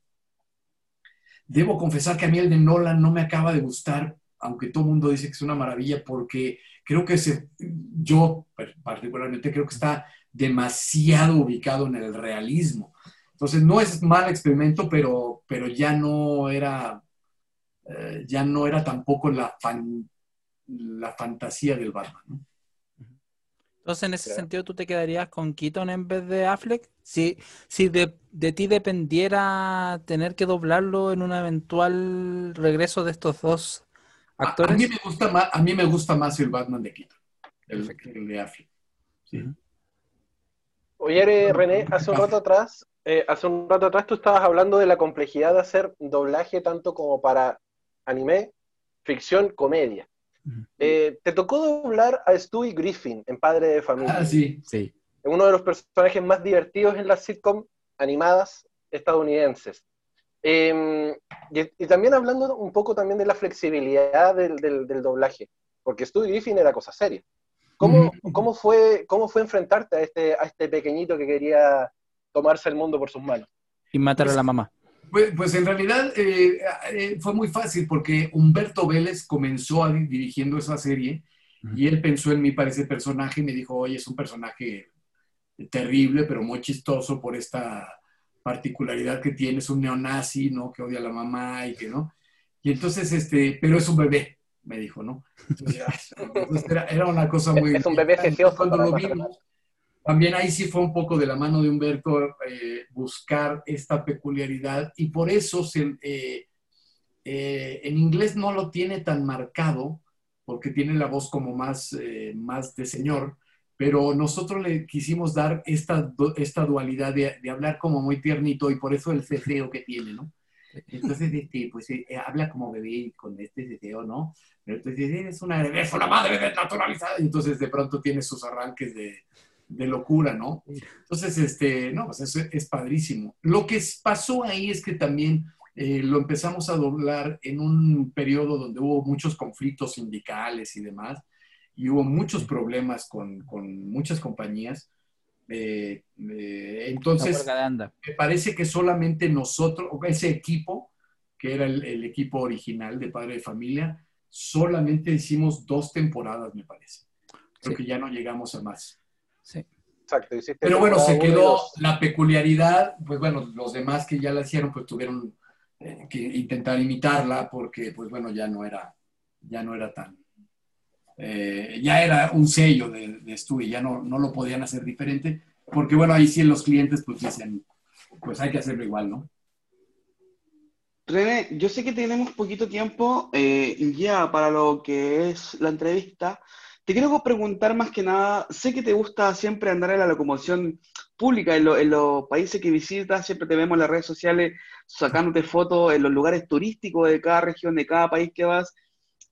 Debo confesar que a mí el de Nolan no me acaba de gustar, aunque todo el mundo dice que es una maravilla, porque creo que se, yo particularmente creo que está demasiado ubicado en el realismo. Entonces, no es mal experimento, pero, pero ya no era, eh, ya no era tampoco la, la fantasía del Batman. Entonces, en ese sentido, ¿tú te quedarías con Keaton en vez de Affleck? Si, si de, ti dependiera tener que doblarlo en un eventual regreso de estos dos actores. A, mí, me gusta más, a mí me gusta más el Batman de Keaton, el, de Affleck. Oye, René, hace un rato atrás, eh, hace un rato atrás tú estabas hablando de la complejidad de hacer doblaje tanto como para anime, ficción, comedia. Eh, te tocó doblar a Stewie Griffin en Padre de Familia. Ah, sí, sí. Uno de los personajes más divertidos en las sitcom animadas estadounidenses. Em, y, también hablando un poco también de la flexibilidad del, doblaje, porque Stewie Griffin era cosa seria. ¿Cómo, cómo, fue, ¿Cómo fue enfrentarte a este, a este pequeñito que quería tomarse el mundo por sus manos? Y matar a la mamá. Pues, pues, en realidad eh, eh, fue muy fácil porque Humberto Vélez comenzó a, dirigiendo esa serie y él pensó en mí para ese personaje y me dijo, oye, es un personaje terrible, pero muy chistoso por esta particularidad que tiene, es un neonazi, ¿no? Que odia a la mamá y que, ¿no? Y entonces, este, pero es un bebé, me dijo, ¿no? Entonces, [LAUGHS] era, una cosa muy... Es un bebé Cuando lo vimos, también ahí sí fue un poco de la mano de Humberto eh, buscar esta peculiaridad y por eso se, eh, eh, en inglés no lo tiene tan marcado porque tiene la voz como más, más de señor, pero nosotros le quisimos dar esta, esta dualidad de, de hablar como muy tiernito y por eso el ceseo que tiene, ¿no? Entonces, este, pues habla como bebé con este deseo, ¿no? Pero entonces es una, es una madre desnaturalizada entonces de pronto tiene sus arranques de, de locura, ¿no? Entonces, este, no, pues eso es padrísimo. Lo que pasó ahí es que también eh, lo empezamos a doblar en un periodo donde hubo muchos conflictos sindicales y demás, y hubo muchos problemas con, con muchas compañías. Eh, eh, entonces, me parece que solamente nosotros, ese equipo, que era el, el, equipo original de Padre de Familia, solamente hicimos dos temporadas, me parece. Creo que ya no llegamos a más. Sí. Exacto. Pero bueno, se quedó la peculiaridad, pues bueno, los demás que ya la hicieron, pues tuvieron eh, que intentar imitarla porque, pues bueno, ya no era, ya no era tan, eh, ya era un sello de, de Stewie, ya no, no lo podían hacer diferente, porque bueno, ahí sí los clientes pues dicen, pues hay que hacerlo igual, ¿no? René, yo sé que tenemos poquito tiempo eh, ya para lo que es la entrevista. Te quiero preguntar más que nada, sé que te gusta siempre andar en la locomoción pública, en, lo, en los países que visitas, siempre te vemos en las redes sociales sacándote fotos en los lugares turísticos de cada región, de cada país que vas.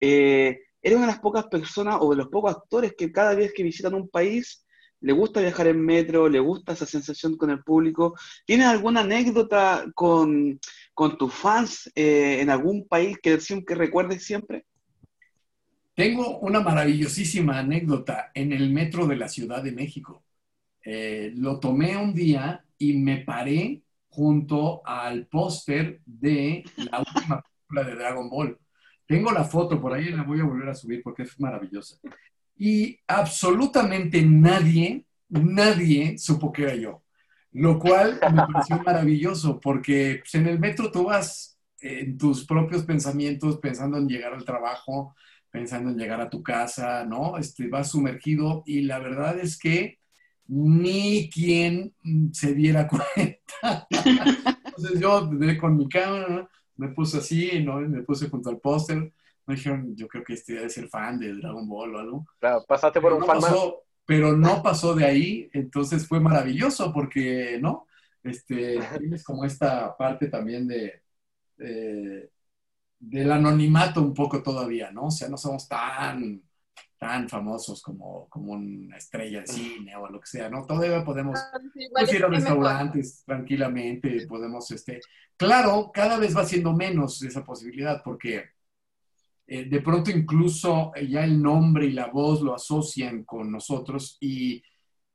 Eh, eres una de las pocas personas o de los pocos actores que cada vez que visitan un país le gusta viajar en metro, le gusta esa sensación con el público. ¿Tienes alguna anécdota con, tus fans eh, en algún país que recuerdes siempre? Tengo una maravillosísima anécdota en el metro de la Ciudad de México. Eh, lo tomé un día y me paré junto al póster de la última película de Dragon Ball. Tengo la foto por ahí, la voy a volver a subir porque es maravillosa. Y absolutamente nadie, nadie supo que era yo. Lo cual me pareció maravilloso porque pues, en el metro tú vas en tus propios pensamientos, pensando en llegar al trabajo, pensando en llegar a tu casa, ¿no? Este, vas sumergido y la verdad es que ni quien se diera [LAUGHS] cuenta. Entonces yo con mi cámara me puse así, ¿no? Me puse junto al póster. Me dijeron, yo creo que este debe ser fan de Dragon Ball o algo. Claro, pasaste por pero un no fan pasó, más. Pero no pasó de ahí, entonces fue maravilloso porque, ¿no? Este, [LAUGHS] tienes como esta parte también de, de del anonimato un poco todavía, ¿no? O sea, no somos tan, tan famosos como, como una estrella de cine o lo que sea, ¿no? Todavía podemos pues, ir a restaurantes tranquilamente, podemos, este... Claro, cada vez va siendo menos esa posibilidad porque eh, de pronto incluso ya el nombre y la voz lo asocian con nosotros y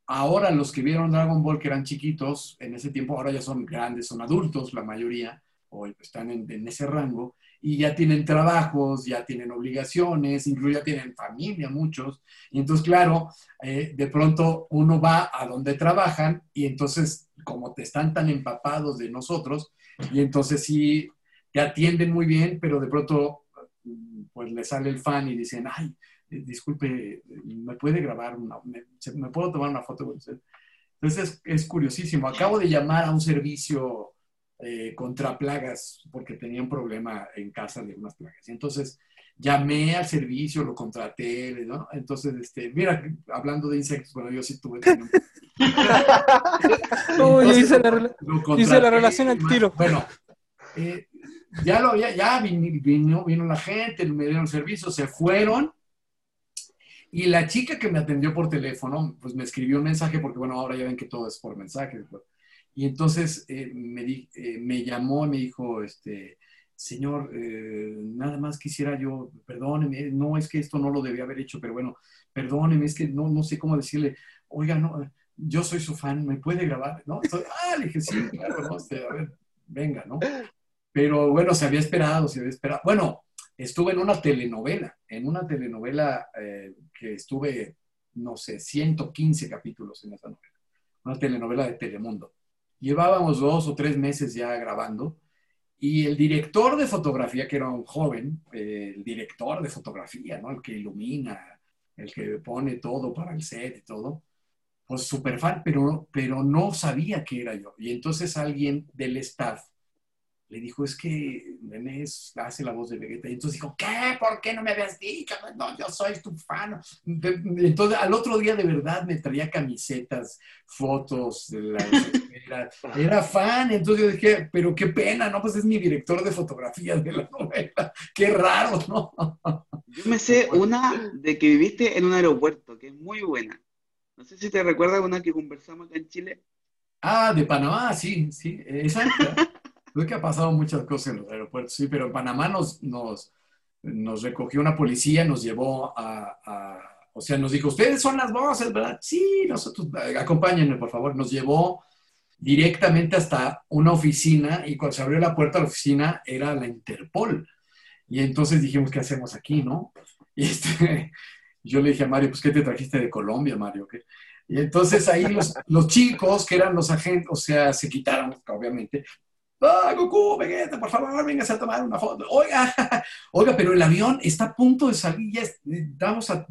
ahora los que vieron Dragon Ball que eran chiquitos, en ese tiempo ahora ya son grandes, son adultos la mayoría, o están en, en ese rango, y ya tienen trabajos, ya tienen obligaciones, incluso ya tienen familia muchos. Y entonces, claro, eh, de pronto uno va a donde trabajan y entonces, como te están tan empapados de nosotros, y entonces sí, te atienden muy bien, pero de pronto, pues le sale el fan y dicen, ay, disculpe, ¿me puede grabar una, me, me puedo tomar una foto con usted? Entonces es, es curiosísimo. Acabo de llamar a un servicio eh, contra plagas porque tenía un problema en casa de unas plagas. Y entonces llamé al servicio, lo contraté, ¿no? Entonces, este, mira, hablando de insectos, bueno, yo sí tuve... [LAUGHS] Uy, hice, la, hice la relación al tiro. Bueno, eh, ya lo había, ya vino, vino, vino la gente, me dieron servicio, se fueron. Y la chica que me atendió por teléfono, pues me escribió un mensaje, porque bueno, ahora ya ven que todo es por mensaje. Pues, y entonces eh, me, di, eh, me, llamó y me dijo, este, señor, eh, nada más quisiera yo, perdóneme, no es que esto no lo debía haber hecho, pero bueno, perdóneme, es que no, no sé cómo decirle, oiga, no, yo soy su fan, ¿me puede grabar? ¿No? Entonces, ah, le dije, sí, claro, no, este, a ver, venga, ¿no? Pero bueno, se había esperado, se había esperado. Bueno, estuve en una telenovela, en una telenovela eh, que estuve, no sé, 115 capítulos en esa novela, una telenovela de Telemundo. Llevábamos dos o tres meses ya grabando y el director de fotografía, que era un joven, eh, el director de fotografía, ¿no? El que ilumina, el que pone todo para el set y todo, pues súper fan, pero, pero no sabía que era yo. Y entonces alguien del staff le dijo, es que René hace la voz de Vegeta. Y entonces dijo, ¿qué? ¿Por qué no me habías dicho? No, yo soy tu fan. Entonces, al otro día de verdad me traía camisetas, fotos. De la, era, [LAUGHS] era, fan. Entonces yo dije, pero qué pena, ¿no? Pues es mi director de fotografías de la novela. Qué raro, ¿no? [LAUGHS] Yo me sé una de que viviste en un aeropuerto, que es muy buena. No sé si te recuerdas una que conversamos acá en Chile. Ah, de Panamá, sí, sí, exacto. Creo que ha pasado muchas cosas en los aeropuertos, sí, pero en Panamá nos, nos, recogió una policía, nos llevó a, O sea, nos dijo, ustedes son las voces, ¿verdad? Sí, nosotros, eh, acompáñenme, por favor. Nos llevó directamente hasta una oficina y cuando se abrió la puerta de la oficina era la Interpol. Y entonces dijimos, ¿qué hacemos aquí, no? Y este, yo le dije a Mario, pues, ¿qué te trajiste de Colombia, Mario? Y entonces ahí los, chicos, que eran los agentes, o sea, se quitaron, obviamente. ¡Ah, Goku, Vegeta, por favor, vengas a tomar una foto! Oiga, [LAUGHS] oiga, pero el avión está a punto de salir, ya vamos a...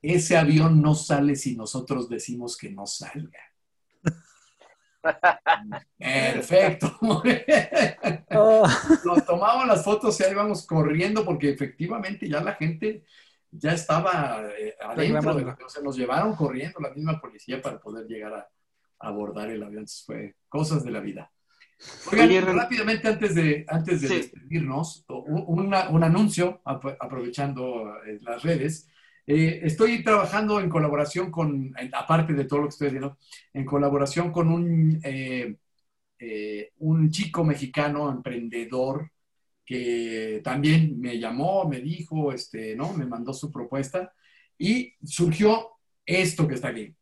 Ese avión no sale si nosotros decimos que no salga. Perfecto. [LAUGHS] Nos tomamos las fotos y ahí vamos corriendo porque efectivamente ya la gente ya estaba eh, adentro. De nos llevaron corriendo la misma policía para poder llegar a, abordar el avión. fue cosas de la vida. Oigan, rápidamente antes de, antes de despedirnos, un anuncio, aprovechando eh, las redes. Eh, estoy trabajando en colaboración con, aparte de todo lo que estoy diciendo, en colaboración con un, eh, eh, un chico mexicano emprendedor que también me llamó, me dijo, este, ¿no? Me mandó su propuesta y surgió esto que está aquí.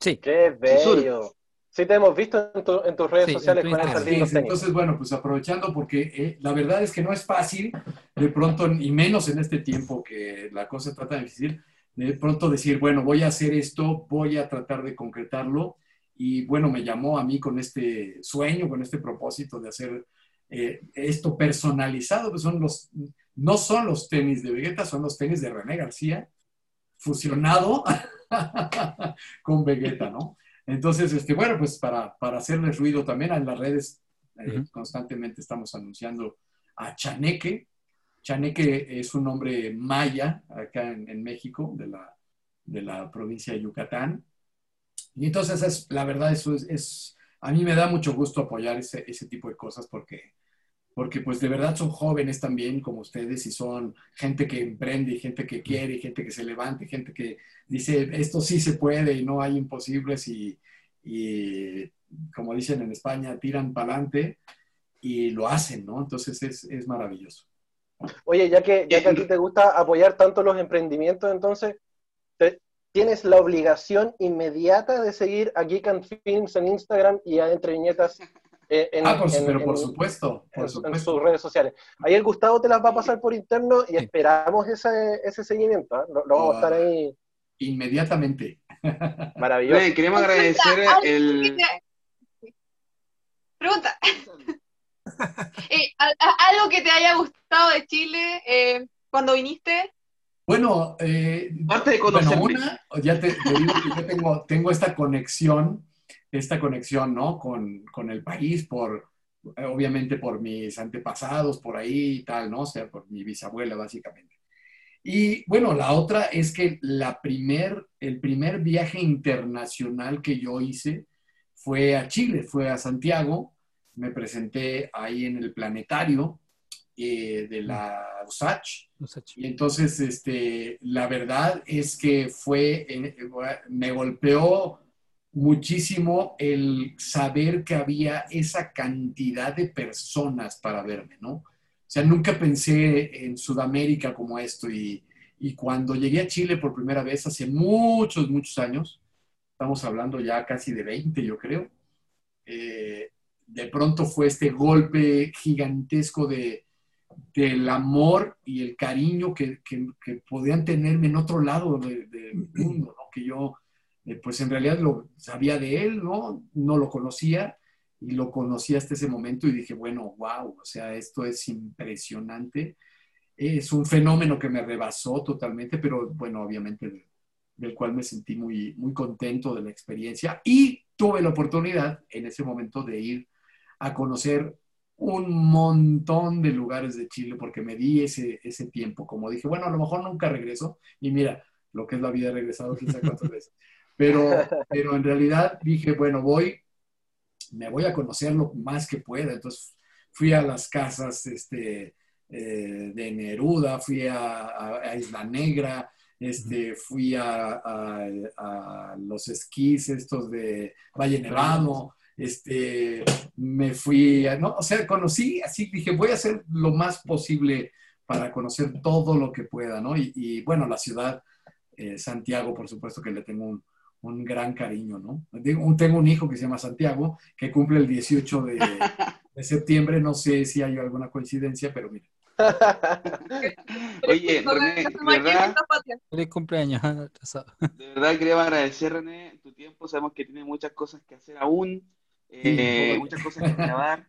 Sí. Qué bello. Sí, te hemos visto en, tus redes sociales con esas Entonces, bueno, pues aprovechando, porque eh, la verdad es que no es fácil, de pronto, y menos en este tiempo que la cosa trata de difícil, de pronto decir, bueno, voy a hacer esto, voy a tratar de concretarlo. Y bueno, me llamó a mí con este sueño, con este propósito de hacer eh, esto personalizado, que son los, no son los tenis de Vegeta, son los tenis de René García, fusionado [LAUGHS] con Vegeta, ¿no? Entonces, este, bueno, pues para, para hacerles ruido también en las redes, eh, constantemente estamos anunciando a Chaneque. Chaneque es un nombre maya acá en, México, de la, de la, provincia de Yucatán. Y entonces, es, la verdad, eso es, es, a mí me da mucho gusto apoyar ese, ese tipo de cosas porque porque pues de verdad son jóvenes también como ustedes y son gente que emprende, y gente que quiere, y gente que se levante, gente que dice, esto sí se puede y no hay imposibles y, y como dicen en España, tiran para adelante y lo hacen, ¿no? Entonces es, es maravilloso. Oye, ya que, ya que a ti te gusta apoyar tanto los emprendimientos, entonces, tienes la obligación inmediata de seguir a Geek and Films en Instagram y a Entre Viñetas eh, en, ah, pero por supuesto, por en, sus redes sociales. Ahí el Gustavo te las va a pasar por interno y esperamos ese, ese seguimiento. ¿eh? Lo, vamos a estar ahí. Inmediatamente. Maravilloso. queremos agradecer el. Pregunta. [LAUGHS] Eh, ¿Algo que te haya gustado de Chile cuando viniste? Bueno, parte de conocer. ya te, digo que yo tengo, tengo esta conexión esta conexión, ¿no? Con, con, el país, por, obviamente por mis antepasados, por ahí y tal, ¿no? O sea, por mi bisabuela, básicamente. Y bueno, la otra es que la primer, el primer viaje internacional que yo hice fue a Chile, fue a Santiago, me presenté ahí en el planetario eh, de la USACH. Y entonces, este, la verdad es que fue, eh, me golpeó muchísimo el saber que había esa cantidad de personas para verme, ¿no? O sea, nunca pensé en Sudamérica como esto y, cuando llegué a Chile por primera vez hace muchos, muchos años, estamos hablando ya casi de 20, yo creo, eh, de pronto fue este golpe gigantesco de, del amor y el cariño que, podían tenerme en otro lado del mundo, ¿no? Que yo eh, pues en realidad lo sabía de él, ¿no? No lo conocía y lo conocí hasta ese momento y dije, bueno, wow, o sea, esto es impresionante. Es un fenómeno que me rebasó totalmente, pero bueno, obviamente del, cual me sentí muy, muy contento de la experiencia y tuve la oportunidad en ese momento de ir a conocer un montón de lugares de Chile porque me di ese, ese tiempo. Como dije, bueno, a lo mejor nunca regreso y mira, lo que es la vida, he regresado quizá cuatro [LAUGHS] veces. Pero, [LAUGHS] pero en realidad dije, bueno, voy, me voy a conocer lo más que pueda. Entonces fui a las casas este, eh, de Neruda, fui a, Isla Negra, este, fui a, los esquís estos de Valle Nevado, este, me fui, a, no, o sea, conocí, así dije, voy a hacer lo más posible para conocer todo lo que pueda, ¿no? Y, y bueno, la ciudad, eh, Santiago, por supuesto que le tengo un, un gran cariño, ¿no? Tengo un hijo que se llama Santiago, que cumple el 18 de, [LAUGHS] de septiembre, no sé si hay alguna coincidencia, pero mira. Oye, René, de verdad, Feliz cumpleaños. [LAUGHS] de verdad quería agradecer, René, tu tiempo. Sabemos que tienes muchas cosas que hacer aún, eh, Sí. muchas cosas que grabar.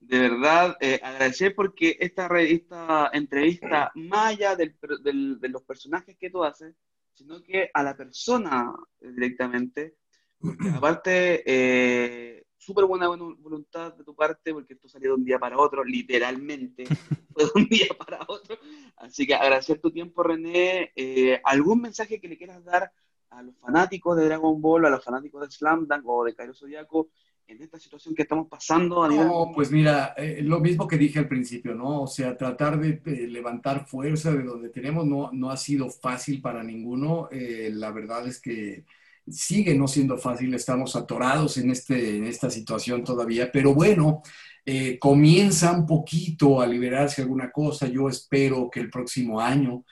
De verdad, eh, agradecer porque esta, re- esta entrevista, más allá del del- de los personajes que tú haces, sino que a la persona eh, directamente, porque [CLEARS THROAT] aparte, eh, súper buena volu- voluntad de tu parte, porque esto salió de un día para otro, literalmente, [LAUGHS] fue de un día para otro. Así que agradecer tu tiempo, René. Eh, ¿Algún mensaje que le quieras dar a los fanáticos de Dragon Ball, a los fanáticos de Slam Dunk o de Cairo Zodiaco en esta situación que estamos pasando No, pues mira, eh, lo mismo que dije al principio, ¿no? O sea, tratar de, levantar fuerza de donde tenemos no, no ha sido fácil para ninguno. Eh, la verdad es que sigue no siendo fácil, estamos atorados en, este, en esta situación todavía, pero bueno, eh, comienza un poquito a liberarse alguna cosa. Yo espero que el próximo año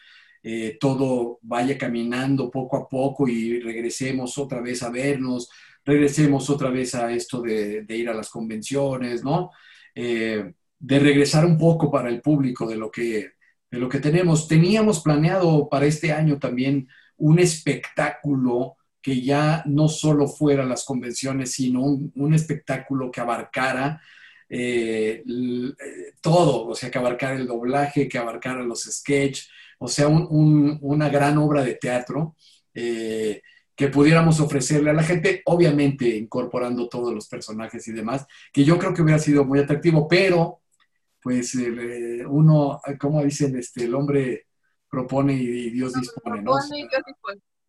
eh, todo vaya caminando poco a poco y regresemos otra vez a vernos, regresemos otra vez a esto de, ir a las convenciones, ¿no? Eh, de regresar un poco para el público de lo, que, tenemos. Teníamos planeado para este año también un espectáculo que ya no solo fuera las convenciones, sino un, espectáculo que abarcara eh, todo, o sea, que abarcara el doblaje, que abarcara los sketches, o sea, un- un- una gran obra de teatro. eh, que pudiéramos ofrecerle a la gente, obviamente incorporando todos los personajes y demás, que yo creo que hubiera sido muy atractivo, pero pues eh, uno, como dicen, este, el hombre propone y, Dios dispone, ¿no?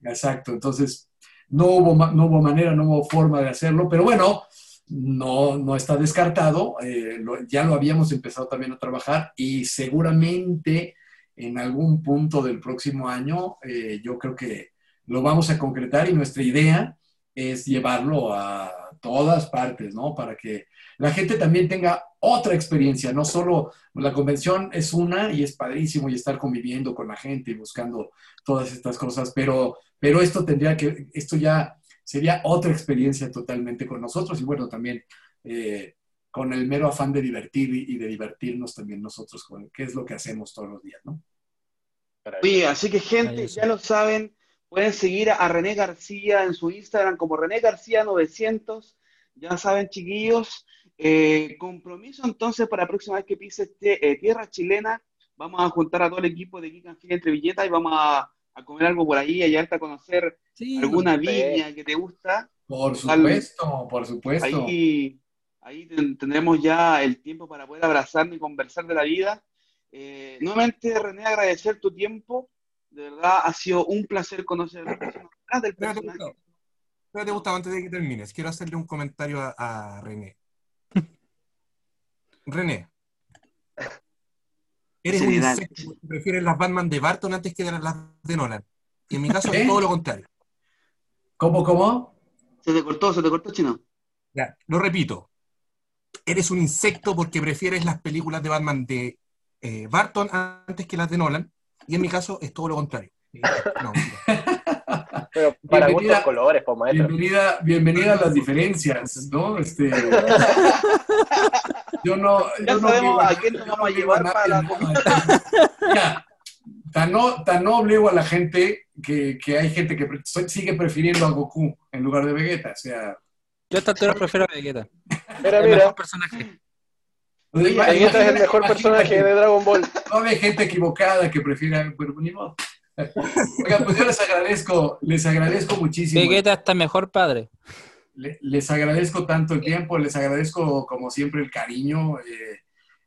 Exacto, entonces no hubo, no hubo manera, no hubo forma de hacerlo, pero bueno, no, no está descartado, eh, lo- ya lo habíamos empezado también a trabajar y seguramente en algún punto del próximo año eh, yo creo que lo vamos a concretar y nuestra idea es llevarlo a todas partes, ¿no? Para que la gente también tenga otra experiencia, no solo la convención es una y es padrísimo y estar conviviendo con la gente y buscando todas estas cosas, pero, pero esto tendría que, esto ya sería otra experiencia totalmente con nosotros y bueno, también eh, con el mero afán de divertir y, de divertirnos también nosotros, con, que es lo que hacemos todos los días, ¿no? Oye, así que gente, sí. ya lo saben, pueden seguir a René García en su Instagram como René García 900. Ya saben, chiquillos, eh, compromiso entonces para la próxima vez que pise este, eh, tierra chilena, vamos a juntar a todo el equipo de Geek and entre Villeta y vamos a, a comer algo por ahí, allá a conocer Sí, alguna viña que te gusta. Por supuesto, por supuesto. Ahí, ahí ten- tendremos ya el tiempo para poder abrazarnos y conversar de la vida. Eh, nuevamente, René, agradecer tu tiempo. De verdad, ha sido un placer conocer la persona detrás del personaje. Gustavo. Espérate, Gustavo, antes de que termines, quiero hacerle un comentario a, a René. [LAUGHS] René, eres un insecto porque prefieres las Batman de Barton antes que las de Nolan. Y en mi caso ¿Eh? es todo lo contrario. ¿Cómo, cómo? Se te cortó, se te cortó, chino. Ya, lo repito. Eres un insecto porque prefieres las películas de Batman de eh, Barton antes que las de Nolan. Y en mi caso es todo lo contrario. Eh, no. [LAUGHS] Pero para Bienvenida- gustos colores, pues maestro. Bienvenida, bienvenida a las diferencias, ¿no? Este, [LAUGHS] yo no, Ya yo no sabemos obligo a quién nos vamos a llevar para la ¿no? Mira, tan no, tan no obligo a la gente que, que hay gente que pre- sigue prefiriendo a Goku en lugar de Vegeta. O sea, Yo a esta altura prefiero a Vegeta. Mira, el mira, mejor personaje. Vegeta es el mejor personaje que de Dragon Ball. No hay gente equivocada que prefiera, pero ni modo. Oiga, pues yo les agradezco, les agradezco muchísimo. Vegeta está mejor padre. Le- les agradezco tanto el tiempo, les agradezco como siempre el cariño, eh,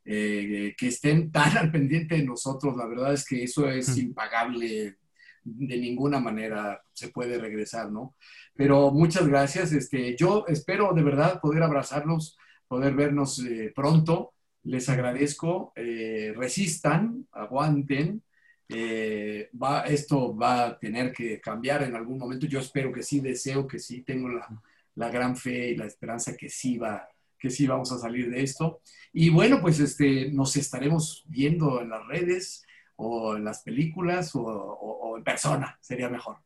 eh, que estén tan al pendiente de nosotros. La verdad es que eso es Mm. impagable, de ninguna manera se puede regresar, ¿no? Pero muchas gracias. Este, yo espero de verdad poder abrazarlos, poder vernos eh, pronto. Les agradezco, eh, resistan, aguanten. Eh, va, esto va a tener que cambiar en algún momento. Yo espero que sí, deseo que sí, tengo la, la gran fe y la esperanza que sí va, que sí vamos a salir de esto. Y bueno, pues este, nos estaremos viendo en las redes o en las películas o, o- o en persona, sería mejor.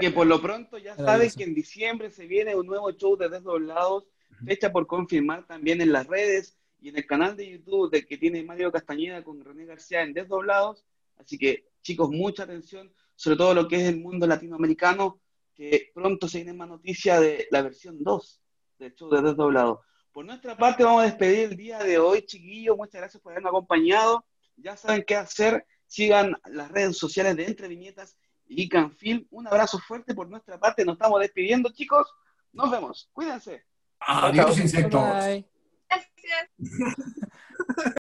Que por lo pronto ya saben que en diciembre se viene un nuevo show de Desdoblados, fecha por confirmar también en las redes y en el canal de YouTube de que tiene Mario Castañeda con René García en Desdoblados. Así que, chicos, mucha atención, sobre todo lo que es el mundo latinoamericano, que pronto se viene más noticia de la versión 2 del show de Desdoblados. Por nuestra parte, vamos a despedir el día de hoy, chiquillos. Muchas gracias por habernos acompañado. Ya saben qué hacer. Sigan las redes sociales de Entre Viñetas y Canfilm. Un abrazo fuerte por nuestra parte. Nos estamos despidiendo, chicos. Nos vemos. Cuídense. Adiós, insectos. Bye. Gracias.